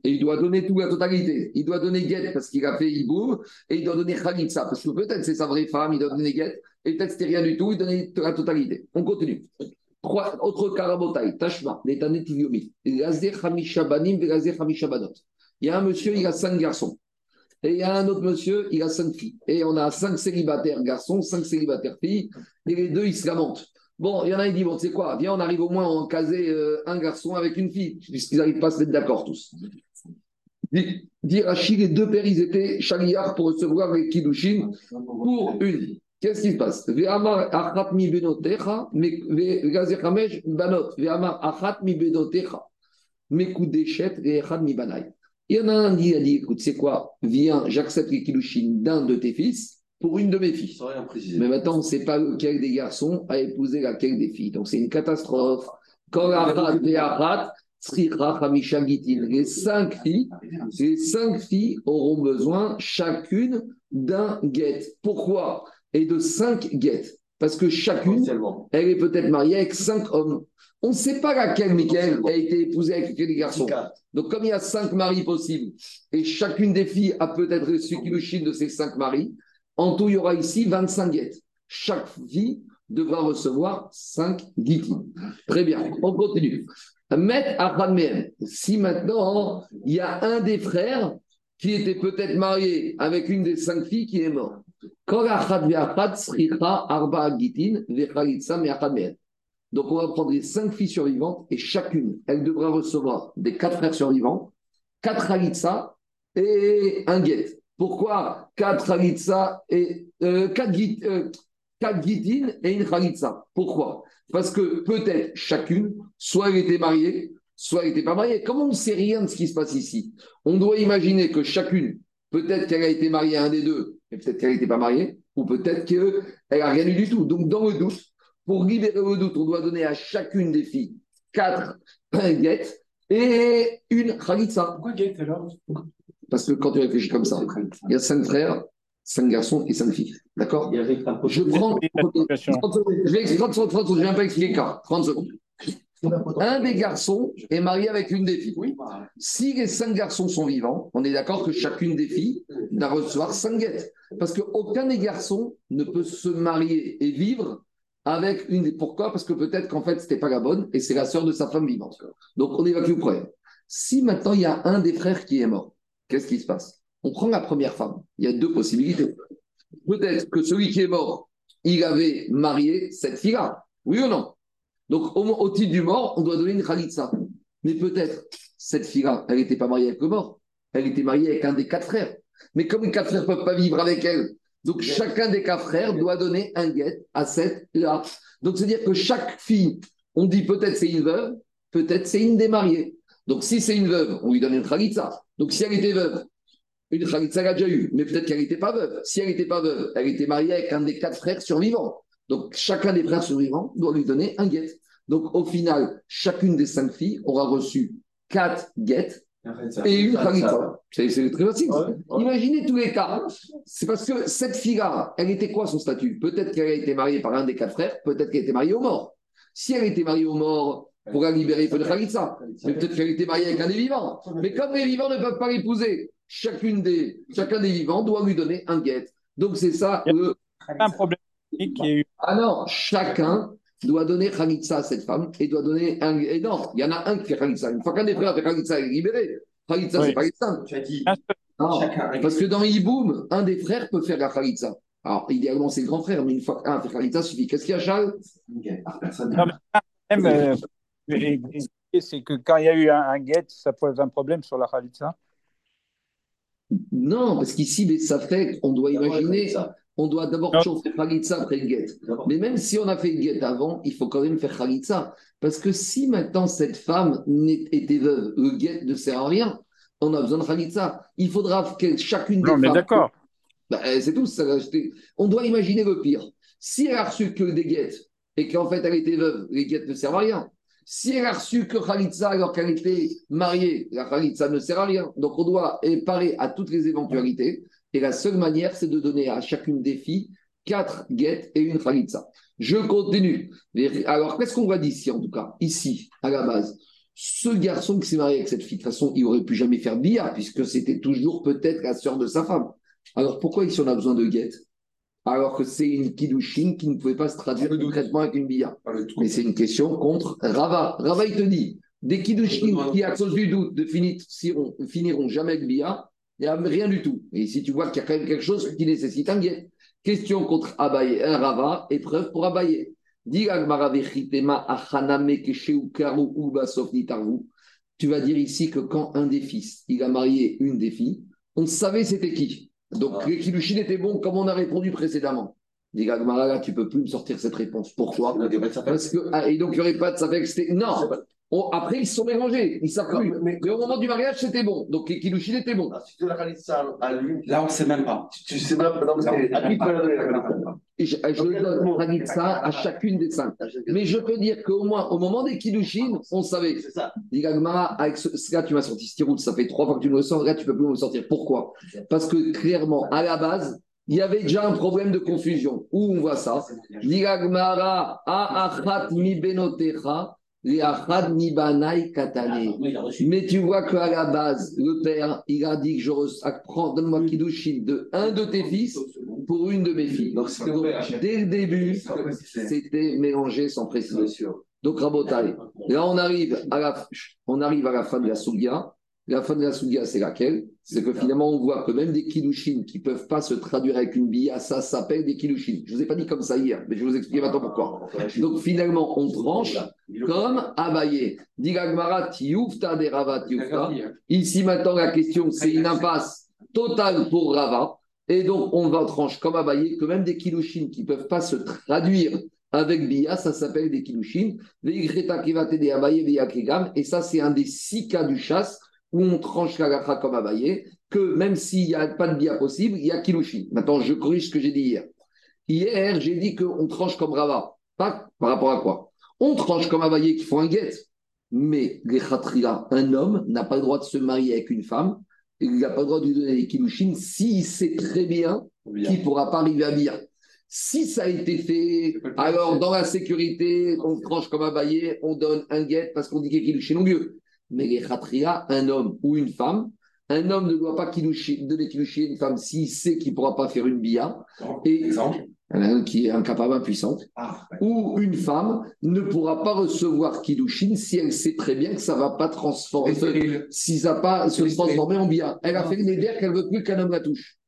Et il doit donner tout la totalité. Il doit donner Get parce qu'il a fait Iboum et il doit donner Khalitsa parce que peut-être c'est sa vraie femme, il doit donner Get et peut-être c'était rien du tout, il donne la totalité. On continue. Trois, autre karabotai, Tashma, Netanet Iliomi, Gazer Hamishabanim. Il y a un monsieur, il a cinq garçons. Et il y a un autre monsieur, il a cinq filles. Et on a cinq célibataires garçons, cinq célibataires filles, et les deux, ils se lamentent. Bon, il y en a qui disent, bon, tu sais quoi, viens, on arrive au moins à en caser euh, un garçon avec une fille, puisqu'ils n'arrivent pas à se mettre d'accord tous. Dire Achille, les deux pères, ils étaient chaliards pour recevoir les Kiddushin pour une. Qu'est-ce qui se passe? Il y en a un qui a dit, écoute, c'est quoi? Viens, j'accepte les Kiddushin d'un de tes fils pour une de mes filles. Mais maintenant, on ne sait pas lequel des garçons a épousé laquelle des filles. Donc c'est une catastrophe. Quand les cinq filles, les cinq filles auront besoin chacune d'un guet. Pourquoi? Et de cinq guettes. Parce que chacune, elle est peut-être mariée avec cinq hommes. On ne sait pas laquelle, Michael, a été épousée avec quel des garçons. Donc, comme il y a cinq maris possibles, et chacune des filles a peut-être reçu Kilushin de ces cinq maris, en tout, il y aura ici 25 guettes. Chaque fille devra recevoir 5 guitis. Très bien, on continue. Met Si maintenant, il y a un des frères qui était peut-être marié avec une des cinq filles qui est mort. Donc, on va prendre les cinq filles survivantes et chacune, elle devra recevoir des quatre frères survivants, quatre halitza et un guet. Pourquoi quatre khalitsa et euh, quatre, euh, et une khalitsa Pourquoi? Parce que peut-être chacune, soit elle était mariée, soit elle n'était pas mariée. Comment on ne sait rien de ce qui se passe ici On doit imaginer que chacune, peut-être qu'elle a été mariée à un des deux, mais peut-être qu'elle n'était pas mariée. Ou peut-être qu'elle n'a rien eu du tout. Donc, dans le doute, pour libérer le doute, on doit donner à chacune des filles quatre guettes et une khalitsa. Pourquoi alors? Parce que quand tu réfléchis comme ça, il y a cinq frères, cinq garçons et cinq filles. D'accord Je prends. Je vais 30 secondes, 30 secondes, je vais un peu expliquer 30 secondes. Un des garçons est marié avec une des filles. Si les cinq garçons sont vivants, on est d'accord que chacune des filles doit recevoir cinq guettes. Parce qu'aucun des garçons ne peut se marier et vivre avec une des. Pourquoi? Parce que peut-être qu'en fait, ce n'était pas la bonne et c'est la sœur de sa femme vivante. Donc, on évacue le problème. Si maintenant il y a un des frères qui est mort, qu'est-ce qui se passe? On prend la première femme. Il y a deux possibilités. Peut-être que celui qui est mort, il avait marié cette fille-là. Oui ou non? Donc, au, titre du mort, on doit donner une khalitsa. Mais peut-être, cette fille-là, elle n'était pas mariée avec le mort. Elle était mariée avec un des quatre frères. Mais comme les quatre frères ne peuvent pas vivre avec elle, donc chacun des quatre frères doit donner un guet à cette là. Donc, c'est-à-dire que chaque fille, on dit peut-être c'est une veuve, peut-être c'est une des mariées. Donc, si c'est une veuve, on lui donne une khalitsa. Donc, si elle était veuve, une khalitsa elle a déjà eu, mais peut-être qu'elle n'était pas veuve. Si elle n'était pas veuve, elle était mariée avec un des quatre frères survivants. Donc, chacun des frères survivants doit lui donner un guet. Donc, au final, chacune des cinq filles aura reçu quatre guettes et une khalitza. C'est très facile. Imaginez tous les cas. C'est parce que cette fille-là, elle était quoi son statut? Peut-être qu'elle a été mariée par un des quatre frères, peut-être qu'elle était mariée au mort. Si elle était mariée au mort, pour la libérer, il faut de khalitza. Mais peut-être qu'elle était mariée avec un des vivants. Mais comme les vivants ne peuvent pas l'épouser, chacune des, chacun des vivants doit lui donner un guet. Donc, c'est ça le. Un problème qui eu. Ah non, chacun doit donner Khalitsa à cette femme et doit donner un. Et non, il y en a un qui fait Khalitsa. Une fois qu'un des frères fait Khalitsa, il est libéré. Khalitsa, c'est pas l'exemple. Tu as dit. Non, parce que dans Iboum, un des frères peut faire la Khalitsa. Alors, idéalement, c'est le grand frère, mais une fois qu'un fait Khalitsa, suffit. Qu'est-ce qu'il y a, Charles? Non, mais euh, c'est que quand il y a eu un, un guet, ça pose un problème sur la Khalitsa. Non, parce qu'ici, ça fait, on doit imaginer, on doit d'abord toujours faire Khalitsa après une guette. Mais même si on a fait une guette avant, il faut quand même faire Khalitsa. Parce que si maintenant cette femme était veuve, le guette ne sert à rien, on a besoin de Khalitsa. Il faudra que chacune des non, mais d'accord. Bah, c'est tout. Ça, on doit imaginer le pire. Si elle a reçu que des guettes et qu'en fait elle était veuve, les guettes ne servent à rien. Si elle a reçu que Khalitsa alors qu'elle était mariée, la Khalitsa ne sert à rien. Donc on doit parer à toutes les éventualités. Et la seule manière, c'est de donner à chacune des filles quatre guettes et une khalitsa. Je continue. Alors, qu'est-ce qu'on voit d'ici, en tout cas Ici, à la base, ce garçon qui s'est marié avec cette fille, de toute façon, il aurait pu jamais faire bia, puisque c'était toujours peut-être la sœur de sa femme. Alors, pourquoi ici on a besoin de guettes alors que c'est une kiddushin qui ne pouvait pas se traduire concrètement avec une bia. Mais c'est une question contre Rava. Rava, il te dit, des kiddushin qui, à cause du doute, ne finiront, finiront jamais avec bia, il n'y a rien du tout. Et ici, tu vois qu'il y a quand même quelque chose qui nécessite un guet. Question contre Abaye, un Rava, épreuve pour Abaye. Tu vas dire ici que quand un des fils, il a marié une des filles, on savait c'était qui. Donc ah. les Kilushin étaient bons comme on a répondu précédemment. Dit là, tu peux plus me sortir cette réponse. Pourquoi? Parce que, ah, et donc il n'y aurait pas de c'était Non, après, ils se sont mélangés, ils savent plus. Mais, au moment du mariage, c'était bon. Donc, les Kilushin étaient bons. Ah, si tu la ça à lui, là, on ne sait même pas. Tu, sais même pas. À qui tu la donner Je, je donne ça à chacune des cinq. Mais je peux dire qu'au moins, au moment des Kilushin, on savait. C'est ça. avec ce, là, tu m'as sorti Stirout, ça fait trois fois que tu me le sors. Là, tu ne peux plus me le sortir. Pourquoi? Parce que clairement, à la base, il y avait déjà un problème de confusion. Où on voit ça? Digagmara, a mi benotecha. Ah, mais tu vois qu'à la base, le père, il a dit que je prends, donne-moi Kiddushin de un de tes fils pour une de mes filles. Donc, dès le début, c'était mélangé sans précision. Donc, Rabotai, là, on arrive à la, on arrive à la fin de la Sougia. La fin de la Sougia, c'est laquelle? C'est que finalement, on voit que même des Kiddushin qui ne peuvent pas se traduire avec une bia, ça s'appelle des Kiddushin. Je ne vous ai pas dit comme ça hier, mais je vais vous expliquer maintenant pourquoi. Donc, finalement, on tranche comme Abaye. Ici, maintenant, la question, c'est une impasse totale pour Rava. Et donc, on va trancher comme Abaye que même des Kilushin qui ne peuvent pas se traduire avec Bia, ça s'appelle des Kilushin. Et ça, c'est un des six cas du chasse où on tranche comme Abaye, que même s'il n'y a pas de Bia possible, il y a Kilushin. Maintenant, je corrige ce que j'ai dit hier. Hier, j'ai dit qu'on tranche comme Rava. Pas par rapport à quoi? On tranche comme Availlé qui font un guet. Mais les un homme n'a pas le droit de se marier avec une femme. Il n'a pas le droit de lui donner des kilouchines s'il sait très bien qu'il ne pourra pas arriver à bien. Si ça a été fait, alors dans la sécurité, on tranche comme Availlé, on donne un guet parce qu'on dit qu'il est au mieux. Mais les khatria, un homme ou une femme, un homme ne doit pas donner kilouchi à une femme s'il sait qu'il ne pourra pas faire une bia. Et, exemple qui est incapable, impuissante. Ah, ou une femme ne pourra pas recevoir Kiddushin si elle sait très bien que ça ne va pas transformer, si ça pas se transformer en bia. Elle a fait une éder qu'elle ne veut plus qu'un homme la touche.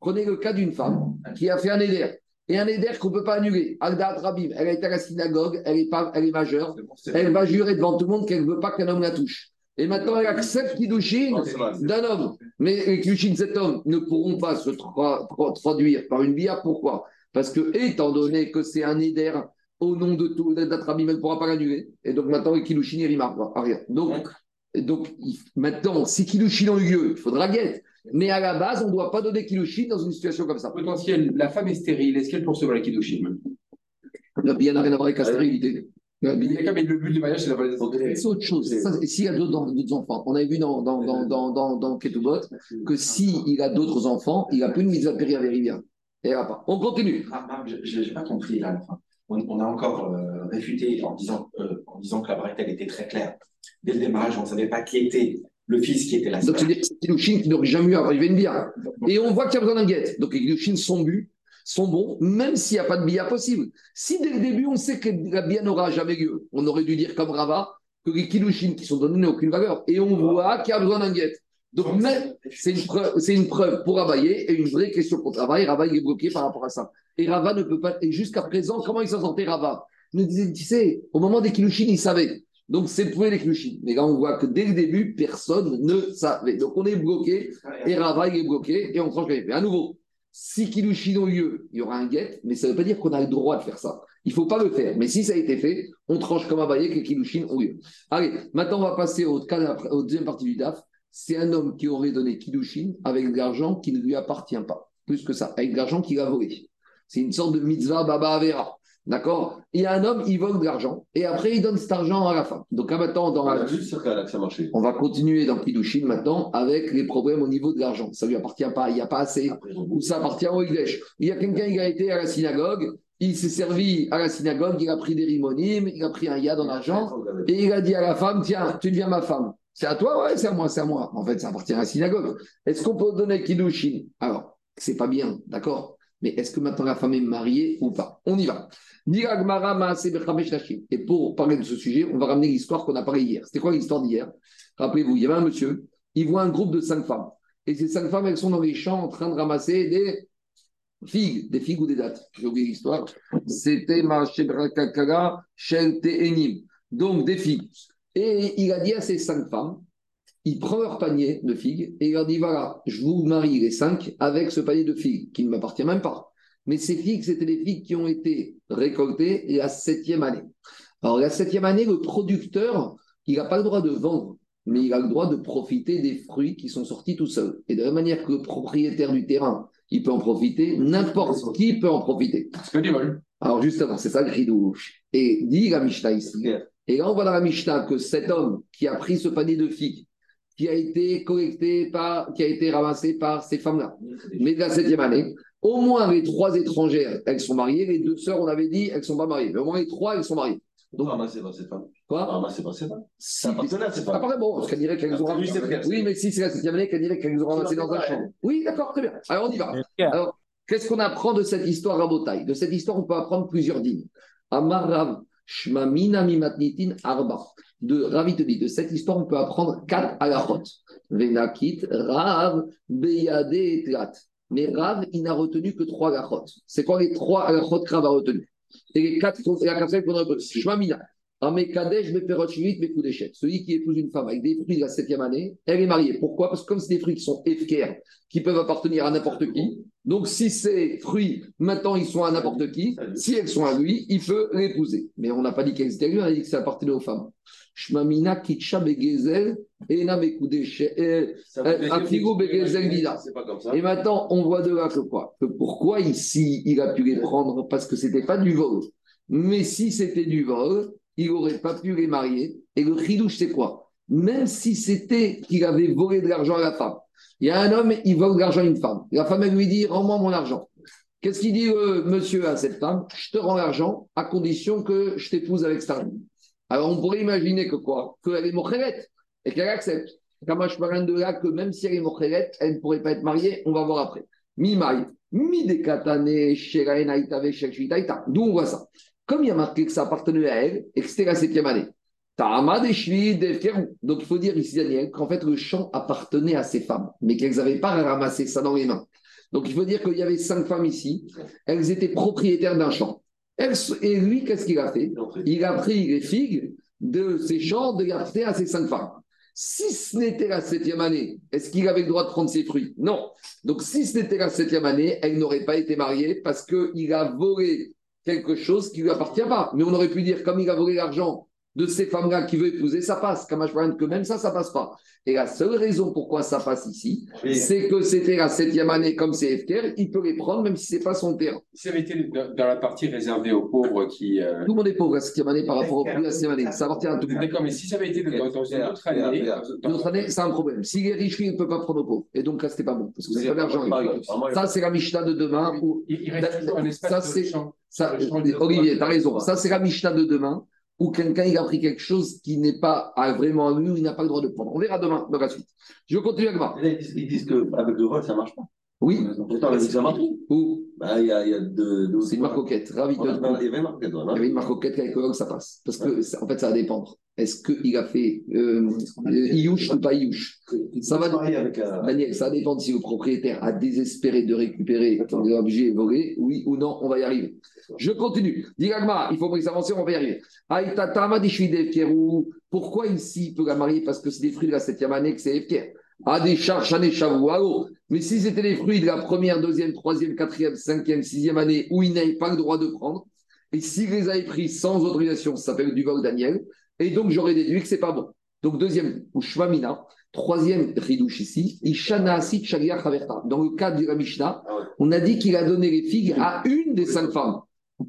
Prenez le cas d'une femme qui a fait un éder. Et un éder qu'on ne peut pas annuler. Alda Rabim, elle a été à la synagogue, elle est, pas, elle est majeure, elle va jurer devant tout le monde qu'elle ne veut pas qu'un homme la touche. Et maintenant, elle accepte Kiddushin d'un homme. Mais les Kiddushin de cet homme ne pourront pas se traduire par une bia. Pourquoi? Parce que, étant donné que c'est un éder au nom de tout, d'Atrabim, elle ne pourra pas l'annuler. Et donc maintenant, les Kiddushin, il à rien. Donc, donc maintenant, si Kiddushin ont eu lieu, il faudra guette. Mais à la base, on ne doit pas donner Kiddushin dans une situation comme ça. Potentiel, la femme est stérile, est-ce qu'elle recevoir la Kiddushin Il n'y a rien à voir avec la stérilité. Mais le but du mariage, c'est la C'est autre chose. S'il y a d'autres enfants, on avait vu dans, dans, dans, dans, dans, Ketubot que s'il a d'autres enfants, il n'a plus de mise à périr Et pas. On continue. Ah, je n'ai pas compris là. On, on, a encore euh, réfuté en disant, euh, en disant que la bretelle était très claire. Dès le démarrage, on ne savait pas qui était le fils qui était sœur. Donc, c'est Kilushin qui n'aurait jamais eu à arriver une bière. Et on voit qu'il y a besoin d'un guette. Donc, les Kilushin sont but sont bons, même s'il n'y a pas de bia possible. Si dès le début, on sait que la bia n'aura jamais lieu, on aurait dû dire comme Rava que les kilouchines qui sont donnés n'ont aucune valeur. Et on voit qu'il y a besoin d'un guette. Donc, c'est une, preuve, une preuve pour Ravailler et une vraie question pour Rava. Et Rava, est bloqué par rapport à ça. Et Rava ne peut pas. Et jusqu'à présent, comment il s'en sentait Rava Il nous disait, tu sais, au moment des kilouchines, il savait. Donc, c'est pour les kilouchines. Mais là, on voit que dès le début, personne ne savait. Donc, on est bloqué. Et Rava, il est bloqué. Et on tranche Mais à nouveau, si Kilushin ont lieu, il y aura un guet, mais ça ne veut pas dire qu'on a le droit de faire ça. Il ne faut pas le faire. Mais si ça a été fait, on tranche comme un baillet que Kilushin ont lieu. Allez, maintenant on va passer au, au deuxième partie du DAF. C'est un homme qui aurait donné Kilushin avec de l'argent qui ne lui appartient pas. Plus que ça, avec de l'argent qu'il a volé. C'est une sorte de mitzvah baba avera. D'accord? Il y a un homme, il vole de l'argent et après il donne cet argent à la femme. Donc là maintenant, dans la... on va continuer dans Kidushin maintenant avec les problèmes au niveau de l'argent. Ça ne lui appartient pas, il n'y a pas assez, ou ça appartient au Iglesh. Il y a quelqu'un qui a été à la synagogue, il s'est servi à la synagogue, il a pris des rimonimes, il a pris un yad en argent et il a dit à la femme Tiens, tu deviens ma femme. C'est à toi? Ouais, c'est à moi, c'est à moi. En fait, ça appartient à la synagogue. Est-ce qu'on peut donner Kidushin Alors, c'est pas bien, d'accord? Mais est-ce que maintenant la femme est mariée ou pas? On y va. Et pour parler de ce sujet, on va ramener l'histoire qu'on a parlé hier. C'était quoi l'histoire d'hier? Rappelez-vous, il y avait un monsieur, il voit un groupe de cinq femmes. Et ces cinq femmes, elles sont dans les champs en train de ramasser des figues, des figues ou des dates. J'ai oublié l'histoire. C'était Kakara, Shelte Enim. Donc des figues. Et il a dit à ces cinq femmes, il prend leur panier de figues et il leur dit voilà, je vous marie les cinq avec ce panier de figues qui ne m'appartient même pas. Mais ces figues, c'était des figues qui ont été récoltées la septième année. Alors, la septième année, le producteur, il n'a pas le droit de vendre, mais il a le droit de profiter des fruits qui sont sortis tout seuls. Et de la manière que le propriétaire du terrain, il peut en profiter, n'importe qui peut en profiter. C'est du vol. Alors, justement, c'est ça le cri Et dit la Mishnah ici. Et là, on voit dans la Mishnah que cet homme qui a pris ce panier de figues, qui a été collecté par, qui a été ramassé par ces femmes-là, mais de la septième année, au moins les trois étrangères, elles sont mariées. Les deux sœurs, on avait dit, elles ne sont pas mariées. Mais au moins les trois, elles sont mariées. Donc, ramasser pas cette femme. Quoi? Ramasser pas cette femme. Ça appartenait à cette femme. Ah, bon, parce qu'elle dirait qu'elles ont ramassé. Oui, mais si c'est la septième année, qu'elle dirait qu'elles ont ramassé dans un champ. Oui, d'accord, très bien. Alors, on y va. Alors, qu'est-ce qu'on apprend de cette histoire rabotaille De cette histoire, on peut apprendre plusieurs dignes. Amar Rav, Shmamina Mimatnitin Arba. De Ravi te de cette histoire, on peut apprendre quatre alachot. Venakit, Rav, Beyade et Tlat. Mais Rav, il n'a retenu que trois gachot. C'est quoi les trois gachot que Rav a retenu Et les quatre, la quatrième qu'on a retenu Shmamina. Celui qui épouse une femme avec des fruits de la septième année, elle est mariée. Pourquoi? Parce que comme c'est des fruits qui sont efkers, qui peuvent appartenir à n'importe qui, donc si ces fruits, maintenant, ils sont à n'importe qui, si elles sont à lui, il peut l'épouser. Mais on n'a pas dit qu'elles étaient à lui, on a dit que ça appartenait aux femmes. Shmamina Kitcha Begezel, Ena Mekudeshet, Afigo Begezel Vida. Et maintenant, on voit de là que quoi? Que pourquoi ici, il a pu les prendre Parce que c'était pas du vol? Mais si c'était du vol, il n'aurait pas pu les marier. Et le chidouche, c'est quoi? Même si c'était qu'il avait volé de l'argent à la femme. Il y a un homme, il vole de l'argent à une femme. La femme, elle lui dit Rends-moi mon argent. Qu'est-ce qu'il dit, le monsieur, à cette femme? Je te rends l'argent à condition que je t'épouse avec femme. Alors, on pourrait imaginer que quoi? Qu'elle est mochelette et qu'elle accepte. Comme je parle de là que même si elle est mochelette, elle ne pourrait pas être mariée. On va voir après. Mimaï, midekatane, D'où on voit ça? Comme il a marqué que ça appartenait à elle et que c'était la septième année. Donc il faut dire ici, Daniel, qu'en fait le champ appartenait à ces femmes, mais qu'elles n'avaient pas ramassé ça dans les mains. Donc il faut dire qu'il y avait cinq femmes ici, elles étaient propriétaires d'un champ. et lui, qu'est-ce qu'il a fait? Il a pris les figues de ces champs, de les à ces cinq femmes. Si ce n'était la septième année, est-ce qu'il avait le droit de prendre ses fruits? Non. Donc si ce n'était la septième année, elle n'aurait pas été mariée parce qu'il a volé quelque chose qui lui appartient pas. Mais on aurait pu dire, comme il a volé l'argent de ces femmes-là qui veut épouser, ça passe. Comme je que même ça, ça passe pas. Et la seule raison pourquoi ça passe ici, c'est que c'était la septième année comme c'est FKR, il peut les prendre même si c'est pas son terrain. Ça avait été dans la partie réservée aux pauvres qui. Euh, tout le monde est pauvre la septième année par rapport au prix de la septième année. Ça appartient à tout le monde. D'accord, mais si ça avait été dans, une autre année. Une autre année, c'est un problème. S'il est riche, il ne peut pas prendre aux pauvres. Et donc là, c'était pas bon. Parce que c'est pas l'argent. Ça, c'est la Mishnah de demain. Il reste un espace de champ. Olivier, tu as raison. Ça, c'est la Mishnah de demain où quelqu'un il a pris quelque chose qui n'est pas vraiment à lui, ou il n'a pas le droit de prendre. On verra demain dans la suite. Je continue avec moi. Ils disent qu'avec le vol, ça ne marche pas. Oui. Pourtant, ça marche. Où? Bah, il y a, y a de, C'est une marque coquette. Ravi de... Il y avait une marque coquette. Il y avait une marque coquette avec le vol, ça passe. Parce que, en fait, ça va dépendre. Est-ce qu'il a fait euh, Iouche ou pas Iouche Ça va euh... Daniel, ça va dépendre si le propriétaire a désespéré de récupérer l'objet volé, oui ou non, on va y arriver. Je continue. Digagma, il faut que avancer, on va y arriver. Pourquoi ici il peut la marier? Parce que c'est des fruits de la septième année que c'est Efker. Ah, des charges, Mais si c'était les fruits de la première, deuxième, troisième, quatrième, cinquième, sixième année où il n'avait pas le droit de prendre, et s'il les avait pris sans autorisation, ça s'appelle du vol Daniel, et donc j'aurais déduit que c'est pas bon. Donc deuxième, ou Shvamina, troisième ridouche ici, Ishana Dans le cas de la Mishnah, ah on a dit qu'il a donné les figues à une des cinq femmes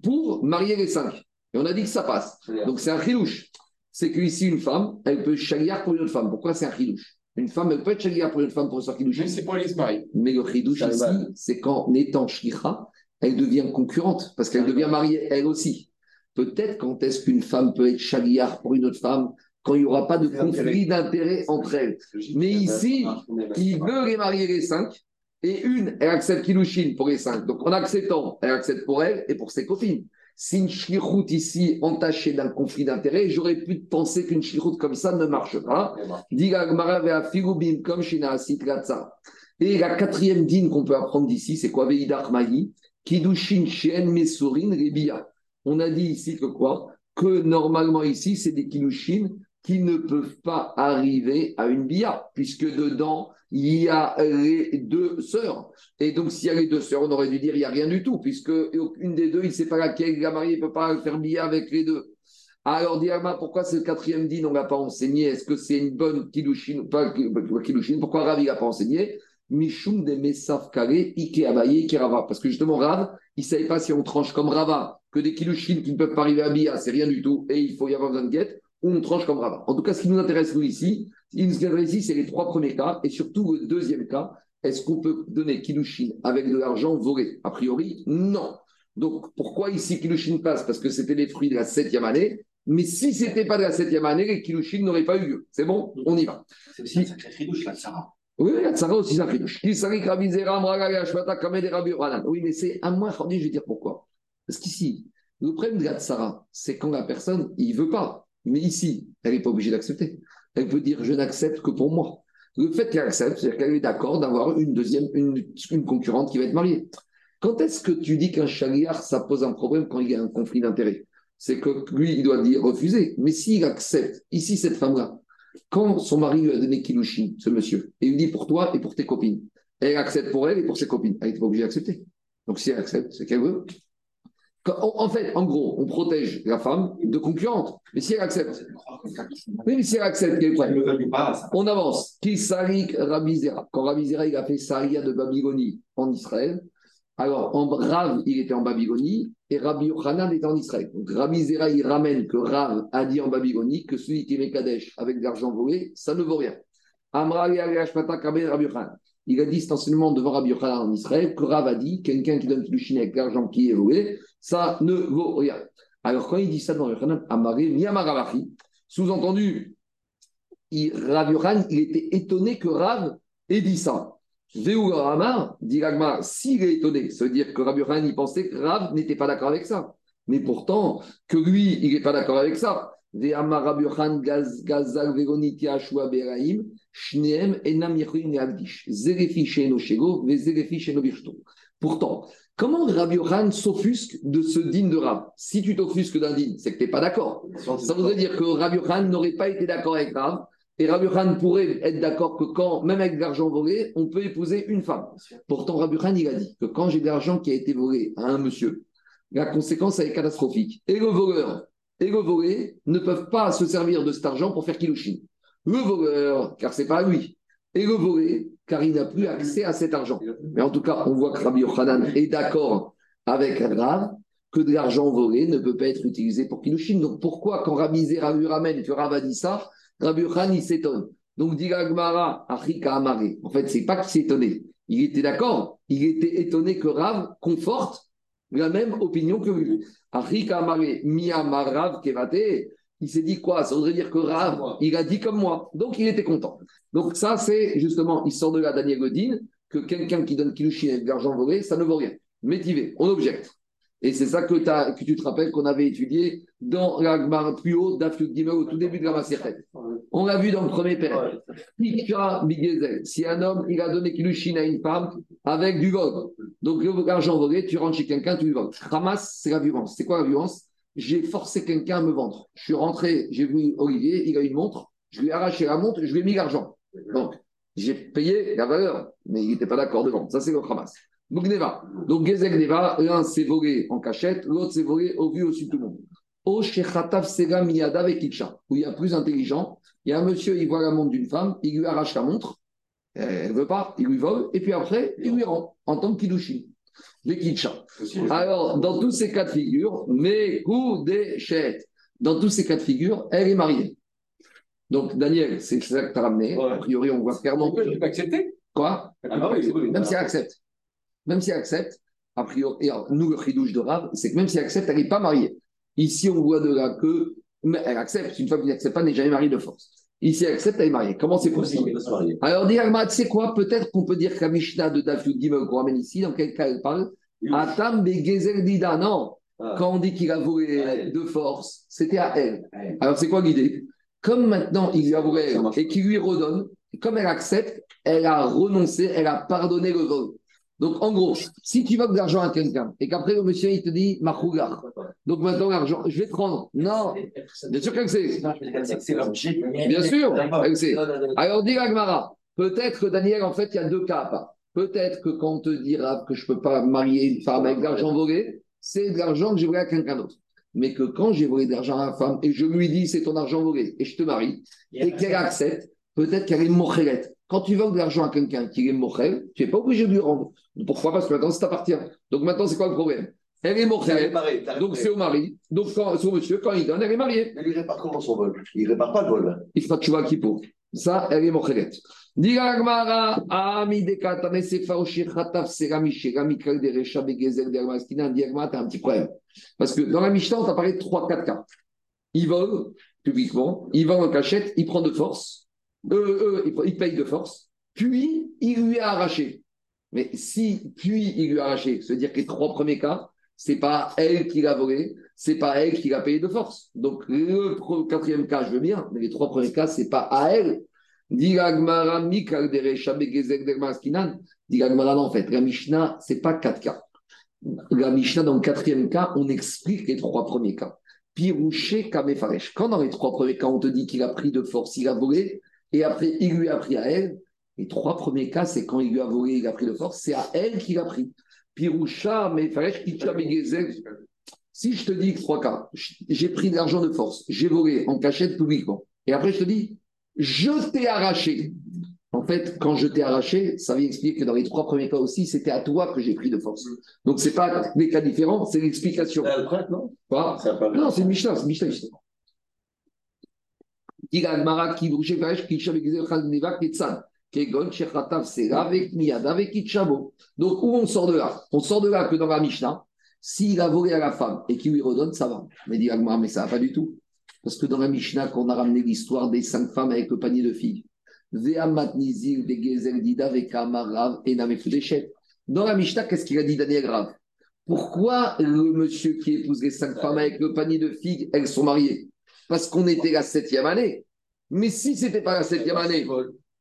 pour marier les cinq. Et on a dit que ça passe. Donc c'est un ridouche. C'est qu'ici, une femme, elle peut chagliar pour une autre femme. Pourquoi c'est un ridouche une femme, elle peut être chagliar pour une femme pour Mais c'est pour les Mais le chidouche ici, c'est qu'en étant shlicha, elle devient concurrente parce qu'elle devient mariée elle aussi. Peut-être quand est-ce qu'une femme peut être chagliar pour une autre femme quand il n'y aura pas de conflit d'intérêt entre elles. Mais ici, il veut les marier les cinq et une, elle accepte Kilushin pour les cinq. Donc en acceptant, elle accepte pour elle et pour ses copines. Si une shlichut ici entachée d'un conflit d'intérêt, j'aurais pu penser qu'une shlichut comme ça ne marche pas. Et la quatrième dîne qu'on peut apprendre d'ici, c'est quoi? Veidar Mahi, Kidushin Shen Mesorin Rebia. On a dit ici que quoi? Que normalement ici, c'est des Kidushin qui ne peuvent pas arriver à une bia, puisque dedans, il y a les deux sœurs. Et donc, s'il y a les deux sœurs, on aurait dû dire il n'y a rien du tout, puisque une des deux, il ne sait pas laquelle, la mariée ne peut pas faire bia avec les deux. Alors, Diama, pourquoi ce quatrième dîne, on ne l'a pas enseigné? Est-ce que c'est une bonne kilushin Pas? Pourquoi Rav, il n'a pas enseigné? Mishum de Mesaf Kare, Ike Abaye, Ike Rava. Parce que justement, Rav, il ne savait pas si on tranche comme Rava, que des kilushin qui ne peuvent pas arriver à Bia, c'est rien du tout, et il faut y avoir besoin de guette, ou on tranche comme Rava. En tout cas, ce qui nous intéresse, nous, ici, ce qui nous intéresse ici, c'est les trois premiers cas, et surtout le deuxième cas. Est-ce qu'on peut donner kilushin avec de l'argent volé A priori, non. Donc, pourquoi ici kilushin passe? Parce que c'était les fruits de la septième année. Mais si ce n'était pas de la septième année, les kilushin n'auraient pas eu lieu. C'est bon? On y va. C'est aussi un sacré tridouche, la Tsara. Oui, la aussi, un tridouche. Oui, mais c'est à moi, je vais dire pourquoi. Parce qu'ici, le problème de la c'est quand la personne, il veut pas. Mais ici, elle n'est pas obligée d'accepter. Elle peut dire je n'accepte que pour moi. Le fait qu'elle accepte, c'est-à-dire qu'elle est d'accord d'avoir une deuxième, une, concurrente qui va être mariée. Quand est-ce que tu dis qu'un chaliar, ça pose un problème quand il y a un conflit d'intérêt c'est que lui, il doit dire refuser. Mais s'il accepte, ici, cette femme-là, quand son mari lui a donné Kilushin, ce monsieur, et il lui dit pour toi et pour tes copines, elle accepte pour elle et pour ses copines, elle n'est pas obligée d'accepter. Donc si elle accepte, c'est qu'elle veut. En fait, en gros, on protège la femme de concurrente. Mais si elle accepte, mais si elle accepte, On avance. Qui Rabizera. Quand Rabizera a fait Saria de Babylonie en Israël, alors en Rav, il était en Babylonie et Rabbi Yochanan était en Israël. Donc Rabbi Zera, il ramène que Rav a dit en Babylonie que celui qui met Kadesh avec de l'argent volé, ça ne vaut rien. Il a dit cet enseignement devant Rabbi Yochanan en Israël que Rav a dit quelqu'un qui donne du avec l'argent qui est volé, ça ne vaut rien. Alors quand il dit ça devant Yochanan, Amaré, Miyamaravachi, sous-entendu, Rabbi Yochanan, il était étonné que Rav ait dit ça. Dit Ragma, s'il est étonné, ça veut dire que Rabbi Yochanan, il pensait que Rav n'était pas d'accord avec ça. Mais pourtant, que lui, il n'est pas d'accord avec ça. Yochanan, Pourtant, comment Rabbi Yohan s'offusque de ce digne de Rab Si tu t'offusques d'un digne, c'est que tu n'es pas d'accord. Ça voudrait dire que Rabbi Yohan n'aurait pas été d'accord avec Rab. Et Rabbi Yohan pourrait être d'accord que quand, même avec de l'argent volé, on peut épouser une femme. Pourtant, Rabbi Yohan, il a dit que quand j'ai de l'argent qui a été volé à un monsieur, la conséquence est catastrophique. Et le voleur et le volé ne peuvent pas se servir de cet argent pour faire kilouchin le voleur, car c'est pas lui, et le volé, car il n'a plus accès à cet argent. Mais en tout cas, on voit que Rabbi Yochanan est d'accord avec Rav que de l'argent volé ne peut pas être utilisé pour Kilushin. Donc pourquoi, quand Rabbi Zera lui ramène que Rav a dit ça, Rabbi Yochanan il s'étonne. Donc dit Gmara, Achika Amare. En fait, c'est pas qu'il s'est étonné. Il était d'accord. Il était étonné que Rav conforte la même opinion que lui. Achika Amare, Miyamarav Kevate. Il s'est dit quoi? Ça voudrait dire que Rav, il a dit comme moi. Donc, il était content. Donc, ça, c'est justement, il sort de là, Daniel Godin, que quelqu'un qui donne Kilushin avec de l'argent volé, ça ne vaut rien. Métivé, on objecte. Et c'est ça que, tu te rappelles qu'on avait étudié dans l'Agmar plus haut Gimel au tout début de la Maserhet. On l'a vu dans le premier père. Si un homme, il a donné Kilushin à une femme avec du vol. Donc l'argent volé, tu rentres chez quelqu'un, tu lui voles. Ramas, c'est la violence. C'est quoi la violence? J'ai forcé quelqu'un à me vendre. Je suis rentré, j'ai vu Olivier, il a une montre, je lui ai arraché la montre, je lui ai mis l'argent. Donc, j'ai payé la valeur, mais il n'était pas d'accord de vendre. Ça, c'est le Hamas. Donc, Neva. Donc, Gezek Neva, l'un s'est volé en cachette, l'autre s'est volé au vu au-dessus de tout le monde. Au Shechatav Sega Miyada avec où il y a plus intelligent. Il y a un monsieur, il voit la montre d'une femme, il lui arrache la montre, elle ne veut pas, il lui vole, et puis après, il lui rend en tant que Kidushi. Alors, dans tous ces cas de figure, mais des dans tous ces cas de figure, elle est mariée. Donc, Daniel, c'est ça que tu as ramené. A priori, on voit clairement. Tu peux accepter Quoi? Ah, oui, Même si elle accepte. Même si elle accepte, a priori, et nous, le chidouche de Rav, c'est que même si elle accepte, elle n'est pas mariée. Ici, on voit de là que. Mais elle accepte, une fois qu'elle n'accepte pas, n'est jamais mariée de force. Ici, elle accepte, elle est mariée. Comment c'est possible? Alors, dit tu sais quoi? Peut-être qu'on peut dire que la Mishnah de David Gimel qu'on ramène ici, dans quel cas elle parle? Atam Dida. Non. Ah. Quand on dit qu'il a volé de force, c'était à elle. Alors, c'est quoi l'idée? Comme maintenant, il lui a volé et qu'il lui redonne, comme elle accepte, elle a renoncé, elle a pardonné le vol. Donc, en gros, si tu voles de l'argent à quelqu'un et qu'après le monsieur il te dit Mahougar, donc maintenant l'argent, je vais te prendre. Non, bien sûr qu'elle sait. Bien sûr, elle sait. Alors, dit Agmara, peut-être que Daniel, en fait, il y a deux cas. Peut-être que quand on te dira que je ne peux pas marier une femme avec de l'argent volé, c'est de l'argent que j'ai volé à quelqu'un d'autre. Mais que quand j'ai volé de l'argent à la femme et je lui dis c'est ton argent volé et je te marie, et qu'elle accepte, peut-être qu'elle est mochelette. Quand tu vends de l'argent à quelqu'un qui est mochel, tu n'es pas obligé de lui rendre. Pourquoi? Parce que maintenant, ça t'appartient. Donc maintenant, c'est quoi le problème? Elle est mochel, donc c'est au mari. Donc quand, c'est au monsieur, quand il donne, elle est mariée. Mais il répare comment son vol? Il ne répare pas le vol. Il fera tu vois qui pour. Ça, elle est mochelette. Digagmara, Ami de Katane Sefaoshi Khataf Serami Shirami Kal de Recha Begezel de Almastina, Diagma, t'as un petit problème. Parce que dans la Mishnah, on t'a parlé de 3-4 cas. Il vole publiquement, il vend en cachette, il prend de force, eux, eux, il paye de force, puis il lui a arraché. Mais si puis il lui a arraché, c'est-à-dire que les trois premiers cas, c'est pas elle qui l'a volé, c'est pas elle qui l'a payé de force. Donc le quatrième cas, je veux bien, mais les trois premiers cas, c'est pas à elle. Digagmara non, en fait, la Mishnah, c'est pas quatre cas. La Mishnah, dans le quatrième cas, on explique les trois premiers cas. Pirouché Kamefaresh. Quand dans les trois premiers cas, on te dit qu'il a pris de force, il a volé, et après, il lui a pris à elle, les trois premiers cas, c'est quand il lui a volé, il a pris de force, c'est à elle qu'il a pris. Piroucha, Kicha, Si je te dis que trois cas, j'ai pris de l'argent de force, j'ai volé en cachette publiquement, et après je te dis, je t'ai arraché. En fait, quand je t'ai arraché, ça vient expliquer que dans les trois premiers cas aussi, c'était à toi que j'ai pris de force. Donc, ce n'est pas des cas différents, c'est l'explication. C'est non? Quoi Non, c'est Mishnah, c'est Mishnah, justement. Donc, où on sort de là On sort de là que dans la Mishnah, s'il a volé à la femme et qu'il lui redonne, ça va. Mais dit mais ça va pas du tout. Parce que dans la Mishnah, qu'on a ramené l'histoire des cinq femmes avec le panier de filles, dans la Mishnah, qu'est-ce qu'il a dit Daniel Grave Pourquoi le monsieur qui épouse les cinq femmes avec le panier de figues, elles sont mariées Parce qu'on était la septième année. Mais si ce n'était pas la septième année,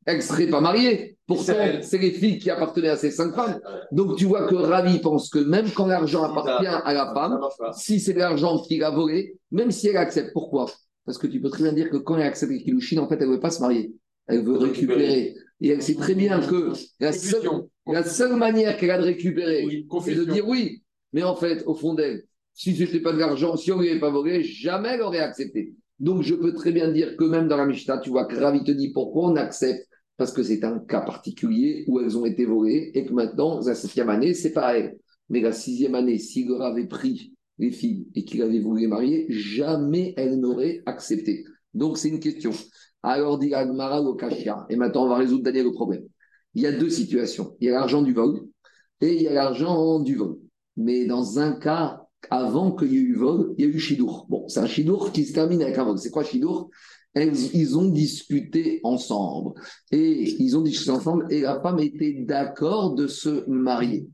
elles ne seraient pas mariées. Pourtant, c'est les filles qui appartenaient à ces cinq femmes. Donc tu vois que Ravi pense que même quand l'argent appartient à la femme, si c'est l'argent qu'il a volé, même si elle accepte, pourquoi? Parce que tu peux très bien dire que quand elle accepte les Kilushin, en fait, elle ne veut pas se marier elle veut récupérer. Et elle sait très bien que la seule, manière qu'elle a de récupérer, c'est de dire oui. Mais en fait, au fond d'elle, si ce n'était pas de l'argent, si on ne lui avait pas volé, jamais elle aurait accepté. Donc, je peux très bien dire que même dans la Mishnah, tu vois Ravi te dit pourquoi on accepte Parce que c'est un cas particulier où elles ont été volées et que maintenant, la septième année, c'est pas elle. Mais la sixième année, si le avait pris les filles et qu'il avait voulu les marier, jamais elle n'aurait accepté. Donc, c'est une question. Alors dit Agmara au Kashia. Et maintenant, on va résoudre Daniel le problème. Il y a deux situations. Il y a l'argent du vol et il y a l'argent du vol. Mais dans un cas, avant qu'il y ait eu vol, il y a eu Chidour. Bon, c'est un Chidour qui se termine avec un vol. C'est quoi Chidour ils ont discuté ensemble. Et ils ont discuté ensemble et la femme était d'accord de se marier.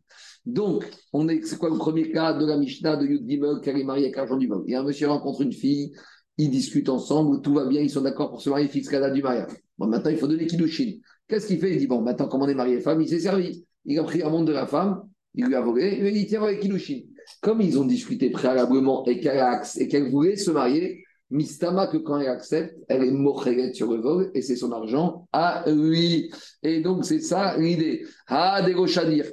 Donc, on est, c'est quoi le premier cas de la Mishnah de Yud Gimel qui est mariée avec l'argent du vol? Il y a un monsieur rencontre une fille, ils discutent ensemble, tout va bien, ils sont d'accord pour se marier, fixe la date du mariage. Bon, maintenant, il faut donner Kiddushin. Qu'est-ce qu'il fait? Il dit, bon, maintenant, comme on est marié femme, il s'est servi. Il a pris un monde de la femme, il lui a volé, il lui a dit, tiens, avec Kiddushin. Comme ils ont discuté préalablement et qu'elle voulait se marier, Mistama, que quand elle accepte, elle est mochérette sur le vol et c'est son argent à lui. Et donc, c'est ça l'idée. Ah, des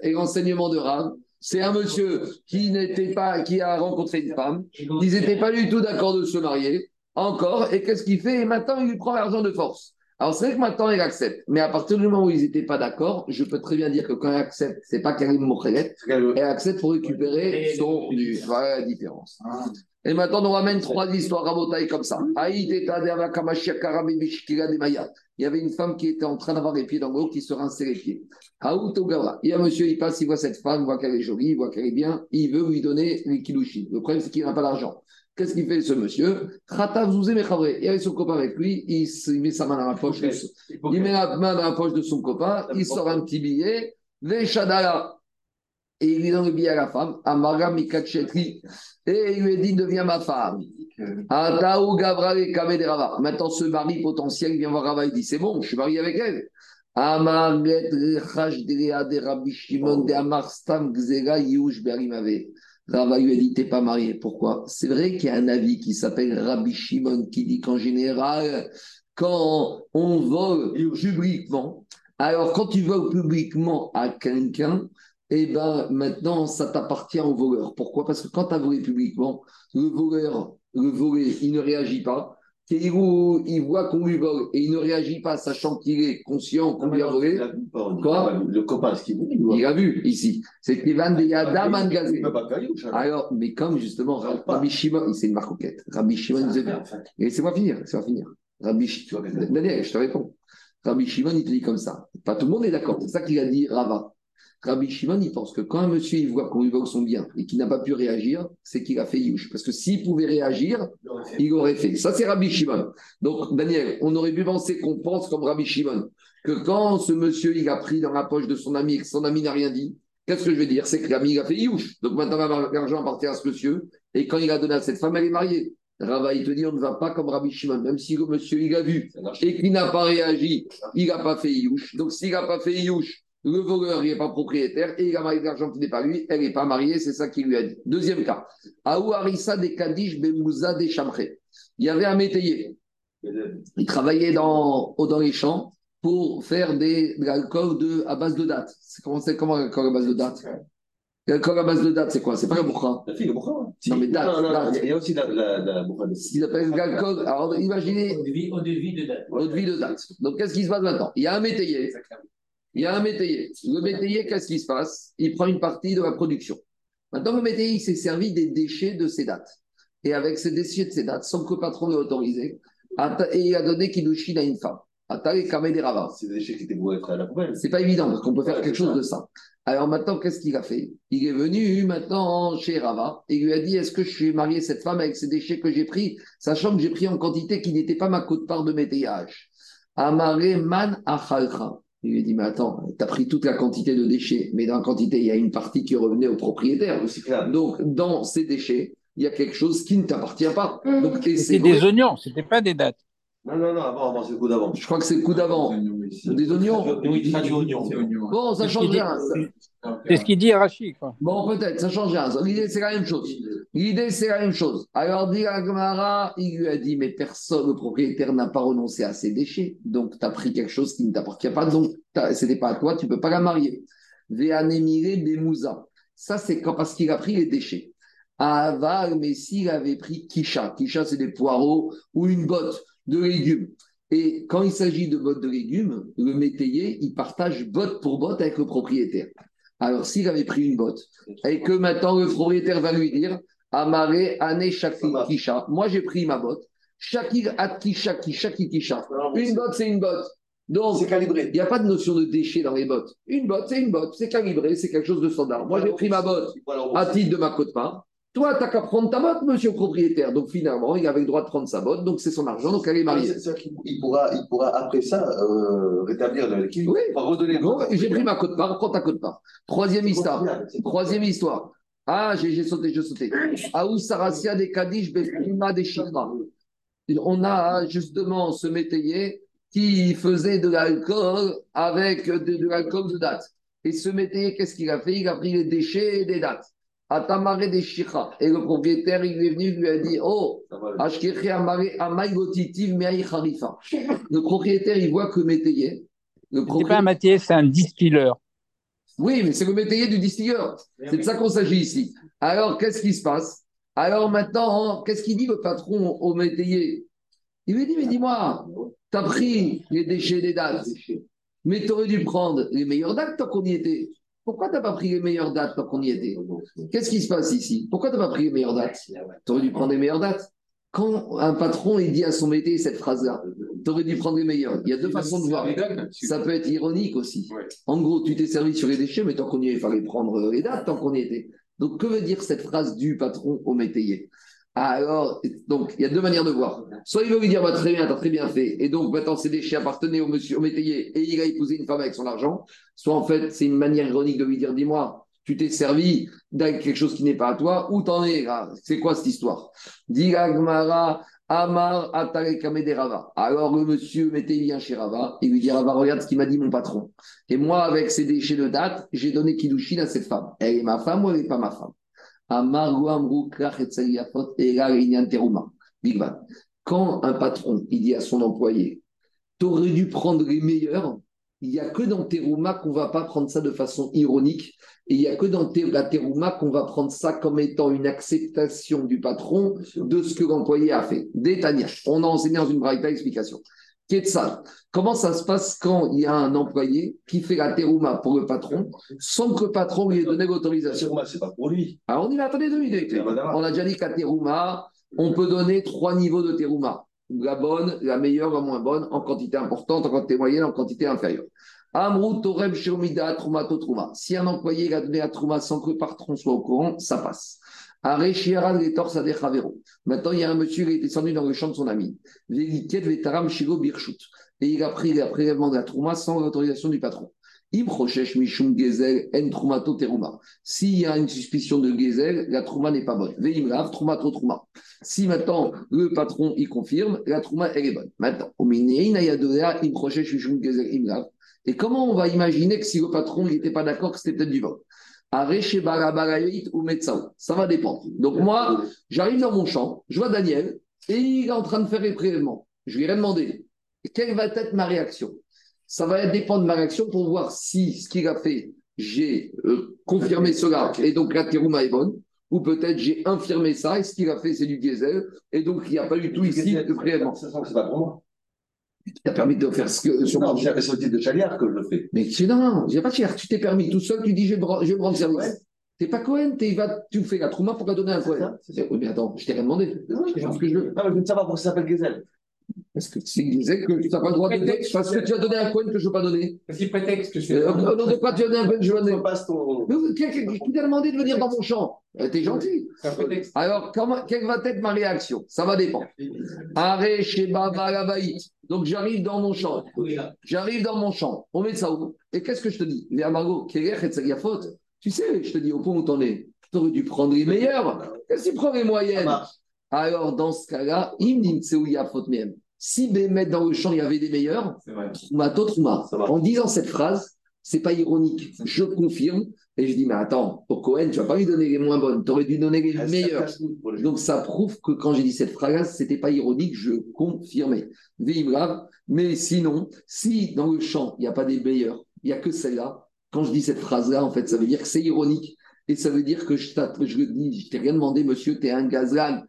Et l'enseignement de Rav, c'est un monsieur qui n'était pas, qui a rencontré une femme. Ils n'étaient pas du tout d'accord de se marier encore. Et qu'est-ce qu'il fait? Et maintenant, il lui prend l'argent de force. Alors, c'est vrai que maintenant, il accepte. Mais à partir du moment où ils n'étaient pas d'accord, je peux très bien dire que quand il accepte, c'est pas Karim Mokhelet, elle accepte pour récupérer son dû. Voilà la différence. Ah. Et maintenant, on ramène trois histoires à Botaï comme ça. Il y avait une femme qui était en train d'avoir les pieds dans l'eau, qui se rinçait les pieds. Il y a un monsieur, il passe, il voit cette femme, il voit qu'elle est jolie, il voit qu'elle est bien, il veut lui donner les kilouchis. Le problème, c'est qu'il n'a pas d'argent. Qu'est-ce qu'il fait ce monsieur Il avait son copain avec lui, il, met sa main dans la poche, de son, il met la main dans la poche de son copain, il sort un petit billet, Veshadala, et il lui donne le billet à la femme, Amara Mikachetri, et il lui dit Deviens ma femme. Maintenant, ce mari potentiel vient voir Rava, il dit C'est bon, je suis marié avec elle. Rava lui a dit, pas marié. Pourquoi? C'est vrai qu'il y a un avis qui s'appelle Rabbi Shimon qui dit qu'en général, quand on vole publiquement, alors quand tu voles publiquement à quelqu'un, eh ben maintenant, ça t'appartient au voleur. Pourquoi? Parce que quand tu as volé publiquement, le voleur, il ne réagit pas il voit qu'on lui vole et il ne réagit pas, sachant qu'il est conscient qu'on lui a volé. Quoi Le copain, ce qu'il voulait. Il a vu ici. C'est Kevin de Yadam Gazé. Alors, mais comme justement, Rabbi Shimon, c'est une marcoquette. Rabbi Shimon, laissez-moi finir, laissez-moi finir. Rabbi Shimon, Daniel, je te réponds. Rabbi Shimon, il te dit comme ça. Pas tout le monde est d'accord. C'est ça qu'il a dit Rava. Rabbi Shimon, il pense que quand un monsieur il voit qu'on lui vole son bien et qu'il n'a pas pu réagir, c'est qu'il a fait Yush. Parce que s'il pouvait réagir, il aurait fait. Ça, c'est Rabbi Shimon. Donc, Daniel, on aurait pu penser qu'on pense comme Rabbi Shimon, que quand ce monsieur il a pris dans la poche de son ami et que son ami n'a rien dit, qu'est-ce que je veux dire? C'est que l'ami il a fait Yush. Donc maintenant, l'argent appartient à ce monsieur. Et quand il a donné à cette femme, elle est mariée. Rava, il te dit, on ne va pas comme Rabbi Shimon, même si le monsieur, il a vu et qu'il n'a pas réagi, il n'a pas fait Yush. Donc, s'il n'a pas fait Yush, le voleur n'est pas propriétaire et il a marié de l'argent qui n'est pas lui, elle n'est pas mariée, c'est ça qu'il lui a dit. Deuxième cas, Aou Harissa des Kadish Bemouza des Chamré. Il y avait un métayer. Il travaillait dans, dans les champs pour faire des, de l'alcool de, à base de date. Comment c'est comment l'alcool à base de date? L'alcool à base de date, c'est quoi? C'est pas le bourra. La fille, le bourra. Non, mais date. Non, non, date. il y a aussi la, la, la bourra de qu'ils appellent l'alcool. Alors imaginez, Eau de vie, de date. Eau de vie de date. Donc, qu'est-ce qui se passe maintenant? Il y a un métayer. Il y a un métayer. Le métayer, qu'est-ce qui se passe? Il prend une partie de la production. Maintenant, le métayer, il s'est servi des déchets de ces dates. Et avec ces déchets de ces dates, sans que le patron l'ait autorisé, et il a donné Kiddushin à une femme. C'est des déchets qui étaient être à la poubelle. C'est pas évident parce qu'on peut faire quelque chose de ça. Alors maintenant, qu'est-ce qu'il a fait? Il est venu maintenant chez Rava et il lui a dit Est-ce que je suis marié cette femme avec ces déchets que j'ai pris, sachant que j'ai pris en quantité qui n'était pas ma cote-part de métayage? Amaré man achalcha. Il lui a dit Mais attends, tu as pris toute la quantité de déchets, mais dans la quantité, il y a une partie qui revenait au propriétaire. Donc, dans ces déchets, il y a quelque chose qui ne t'appartient pas. Donc, et c'est des oignons, c'était pas des dates. Non, non, non, avant, avant, c'est le coup d'avant. Je crois que c'est le coup d'avant. Des oignons Nous, il traduit oignon. Bon, ça change rien. C'est ce qu'il dit Rachid, quoi. Bon, peut-être, ça change rien. L'idée, c'est la même chose. L'idée, c'est la même chose. Alors, dit Agmara, il lui a dit, mais personne, le propriétaire n'a pas renoncé à ses déchets. Donc, tu as pris quelque chose qui ne t'appartient pas. Donc, n'est pas à toi, tu ne peux pas la marier. Véanémiré Bemouza. Ça, c'est parce qu'il a pris les déchets. Aval, mais s'il avait pris Kisha. Kisha, c'est des poireaux ou une botte de légumes. Et quand il s'agit de bottes de légumes, le métayer, il partage botte pour botte avec le propriétaire. Alors, s'il avait pris une botte et que maintenant le propriétaire va lui dire Amaré, Ane, Shakil, Kisha. Moi, j'ai pris ma botte. Shakil, At, Kisha, Kisha, Kisha. Une botte, c'est une botte. Donc, C'est calibré. il n'y a pas de notion de déchet dans les bottes. Une botte, c'est une botte. C'est calibré, c'est quelque chose de standard. Moi, j'ai pris ma botte à titre de ma cote-part. Toi, tu n'as qu'à prendre ta botte, monsieur le propriétaire. Donc, finalement, il avait le droit de prendre sa botte. Donc, c'est son argent. Donc, elle est mariée. C'est-à-dire qu'il il pourra, il pourra, après ça, euh, rétablir l'équilibre. Oui. Redonner Bon, j'ai pris ma cote-part, prends ta cote-part. Troisième histoire. Troisième histoire. Ah, j'ai sauté, j'ai sauté. Aou Sarasia des Kadish Befrima des Shikra. On a justement ce métayer qui faisait de l'alcool avec de, de l'alcool de date. Et ce métayer, qu'est-ce qu'il a fait? Il a pris les déchets des dates. Atamaré des Shikra. Et le propriétaire, il est venu, il lui a dit Oh. Le propriétaire, il voit que le métayer. Le C'est pas un métier, c'est un distilleur. oui, mais c'est le métayer du distilleur. C'est de ça qu'on s'agit ici. Alors, qu'est-ce qui se passe? Alors maintenant, hein, qu'est-ce qu'il dit le patron au métayer? Il lui dit, mais dis-moi, tu as pris les déchets des dates, mais tu aurais dû prendre les meilleures dates tant qu'on y était. Pourquoi tu n'as pas pris les meilleures dates tant qu'on y était? Qu'est-ce qui se passe ici? Pourquoi tu n'as pas pris les meilleures dates Tu aurais dû prendre les meilleures dates. Quand un patron dit à son métier cette phrase-là, tu aurais dû prendre les meilleures. Il y a deux façons de voir. Ça peut être ironique aussi. Ouais. En gros, tu t'es servi sur les déchets, mais tant qu'on y est, il fallait prendre les dates, tant qu'on y était. Donc, que veut dire cette phrase du patron au métayer Alors, donc, il y a deux manières de voir. Soit il veut lui dire, bah, très bien, t'as très bien fait, et donc maintenant ces déchets appartenaient au monsieur, au métayer, et il a épousé une femme avec son argent. Soit en fait, c'est une manière ironique de lui dire, dis-moi, tu t'es servi de quelque chose qui n'est pas à toi, où t'en es C'est quoi cette histoire? Dit Amar Rava. Alors le monsieur métayer vient chez Rava et lui dit Rava, regarde ce qu'il m'a dit mon patron. Et moi, avec ces déchets de date, j'ai donné Kiddushin à cette femme. Elle est ma femme ou elle n'est pas ma femme? Quand un patron il dit à son employé, tu aurais dû prendre les meilleurs, il n'y a que dans Teruma qu'on ne va pas prendre ça de façon ironique. Et il n'y a que dans la Teruma qu'on va prendre ça comme étant une acceptation du patron de ce que l'employé a fait. Détania. On a enseigné dans une braïta explication. Quetzal. Comment ça se passe quand il y a un employé qui fait la Teruma pour le patron sans que le patron lui ait donné l'autorisation? C'est pas pour lui. alors on y va, attendez deux minutes. On a déjà dit qu'à Teruma, on peut donner trois niveaux de Teruma. La bonne, la meilleure, la moins bonne, en quantité importante, en quantité moyenne, en quantité inférieure. Amrou, Toreb, Shiromida, Trouma, Totrouma. Si un employé a donné à Trouma sans que le patron soit au courant, ça passe. Maintenant, il y a un monsieur qui est descendu dans le champ de son ami. Et il a pris le prélèvement de la Trouma sans l'autorisation du patron. S'il y a une suspicion de Gezel, la Trouma n'est pas bonne. Si maintenant le patron y confirme, la Trouma elle est bonne. Maintenant. Et comment on va imaginer que si le patron n'était pas d'accord, que c'était peut-être du vol ou Ça va dépendre. Donc moi, j'arrive dans mon champ, je vois Daniel, et il est en train de faire les prélèvements. Je lui ai demandé, quelle va être ma réaction? Ça va dépendre de ma réaction pour voir si ce qu'il a fait, j'ai euh, confirmé cela, et donc la terouma est bonne, ou peut-être j'ai infirmé ça, et ce qu'il a fait, c'est du diesel, et donc il n'y a pas du tout ici de prélèvement. Ça sent que c'est pas pour moi. Tu t'as permis de faire ce que. Sur non, le titre de chaliard que je le fais. Mais non, non, a pas de chaliard. Tu t'es permis tout seul, tu dis je vais me rendre service. Tu n'es pas Cohen, es, va, tu fais la trouma pour la donner un Cohen. Oui, mais attends, je t'ai rien demandé. Non, je ce que je veux. Non, mais je veux savoir pourquoi ça s'appelle Gezel. Parce que tu disais que tu n'as pas le droit de donner parce que tu as donné un coin que je ne veux pas donner. Parce qu'il prétexte que je suis. Euh, non, de quoi tu as donné un coin que je veux donner Qui t'a demandé de venir dans mon champ euh, T'es gentil. Alors, comment, quelle va être ma réaction? Ça va dépendre. Arrêt chez Baba Donc, j'arrive dans mon champ. J'arrive dans mon champ. On met ça où? Et qu'est-ce que je te dis? Est cette faute Tu sais, je te dis, au point où t'en es, tu aurais dû prendre les meilleurs. Qu'est-ce que tu prends les moyennes? Alors, dans ce cas-là, si Bémet dans le champ, il y avait des meilleurs, en disant cette phrase, c'est pas ironique. Je confirme. Et je dis, mais attends, pour Cohen, tu vas pas lui donner les moins bonnes, tu aurais dû donner les meilleurs. Donc ça prouve que quand j'ai dit cette phrase, c'était pas ironique, je confirmais. Mais sinon, si dans le champ, il n'y a pas des meilleurs, il n'y a que celle-là, quand je dis cette phrase-là, en fait, ça veut dire que c'est ironique. Et ça veut dire que je, je, t'ai rien demandé, monsieur, tu es un gazlan.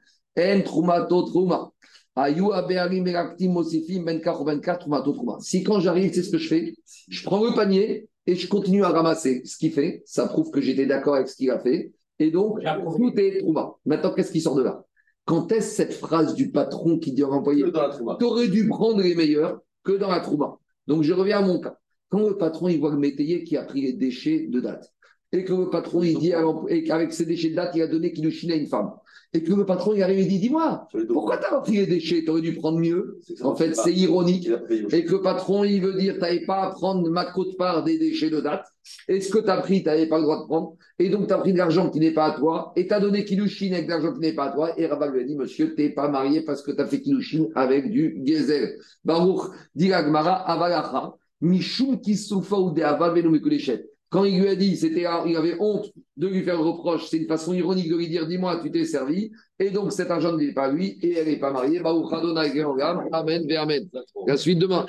Si quand j'arrive, c'est ce que je fais, je prends le panier et je continue à ramasser ce qu'il fait. Ça prouve que j'étais d'accord avec ce qu'il a fait. Et donc, tout est trouma. Maintenant, qu'est-ce qui sort de là? Quand est-ce cette phrase du patron qui dit à l'employé Tu aurais dû prendre les meilleurs que dans la trouma? Donc, je reviens à mon cas. Quand le patron il voit le métayer qui a pris les déchets de date, et que le patron il dit qu'avec ces déchets de date, il a donné qu'il nous chine à une femme, et que le patron il arrive et dit Dis-moi, pourquoi tu as repris les déchets? Tu aurais dû prendre mieux. En fait, c'est ironique. Et que le patron il veut dire Tu n'avais pas à prendre ma cote-part des déchets de date. Et ce que tu as pris, tu n'avais pas le droit de prendre? Et donc, tu as pris de l'argent qui n'est pas à toi. Et tu as donné Kilushin avec de l'argent qui n'est pas à toi. Et Rabat lui a dit Monsieur, tu n'es pas marié parce que tu as fait Kilushin avec du Gezel. Baruch, dit Agmara, Avalacha, Mishum Kisoufa ou de Aval quand il lui a dit, c'était, il avait honte de lui faire le reproche, c'est une façon ironique de lui dire Dis-moi, tu t'es servi, et donc cet argent n'est pas lui, et elle n'est pas mariée. Amen, Amen. La suite demain.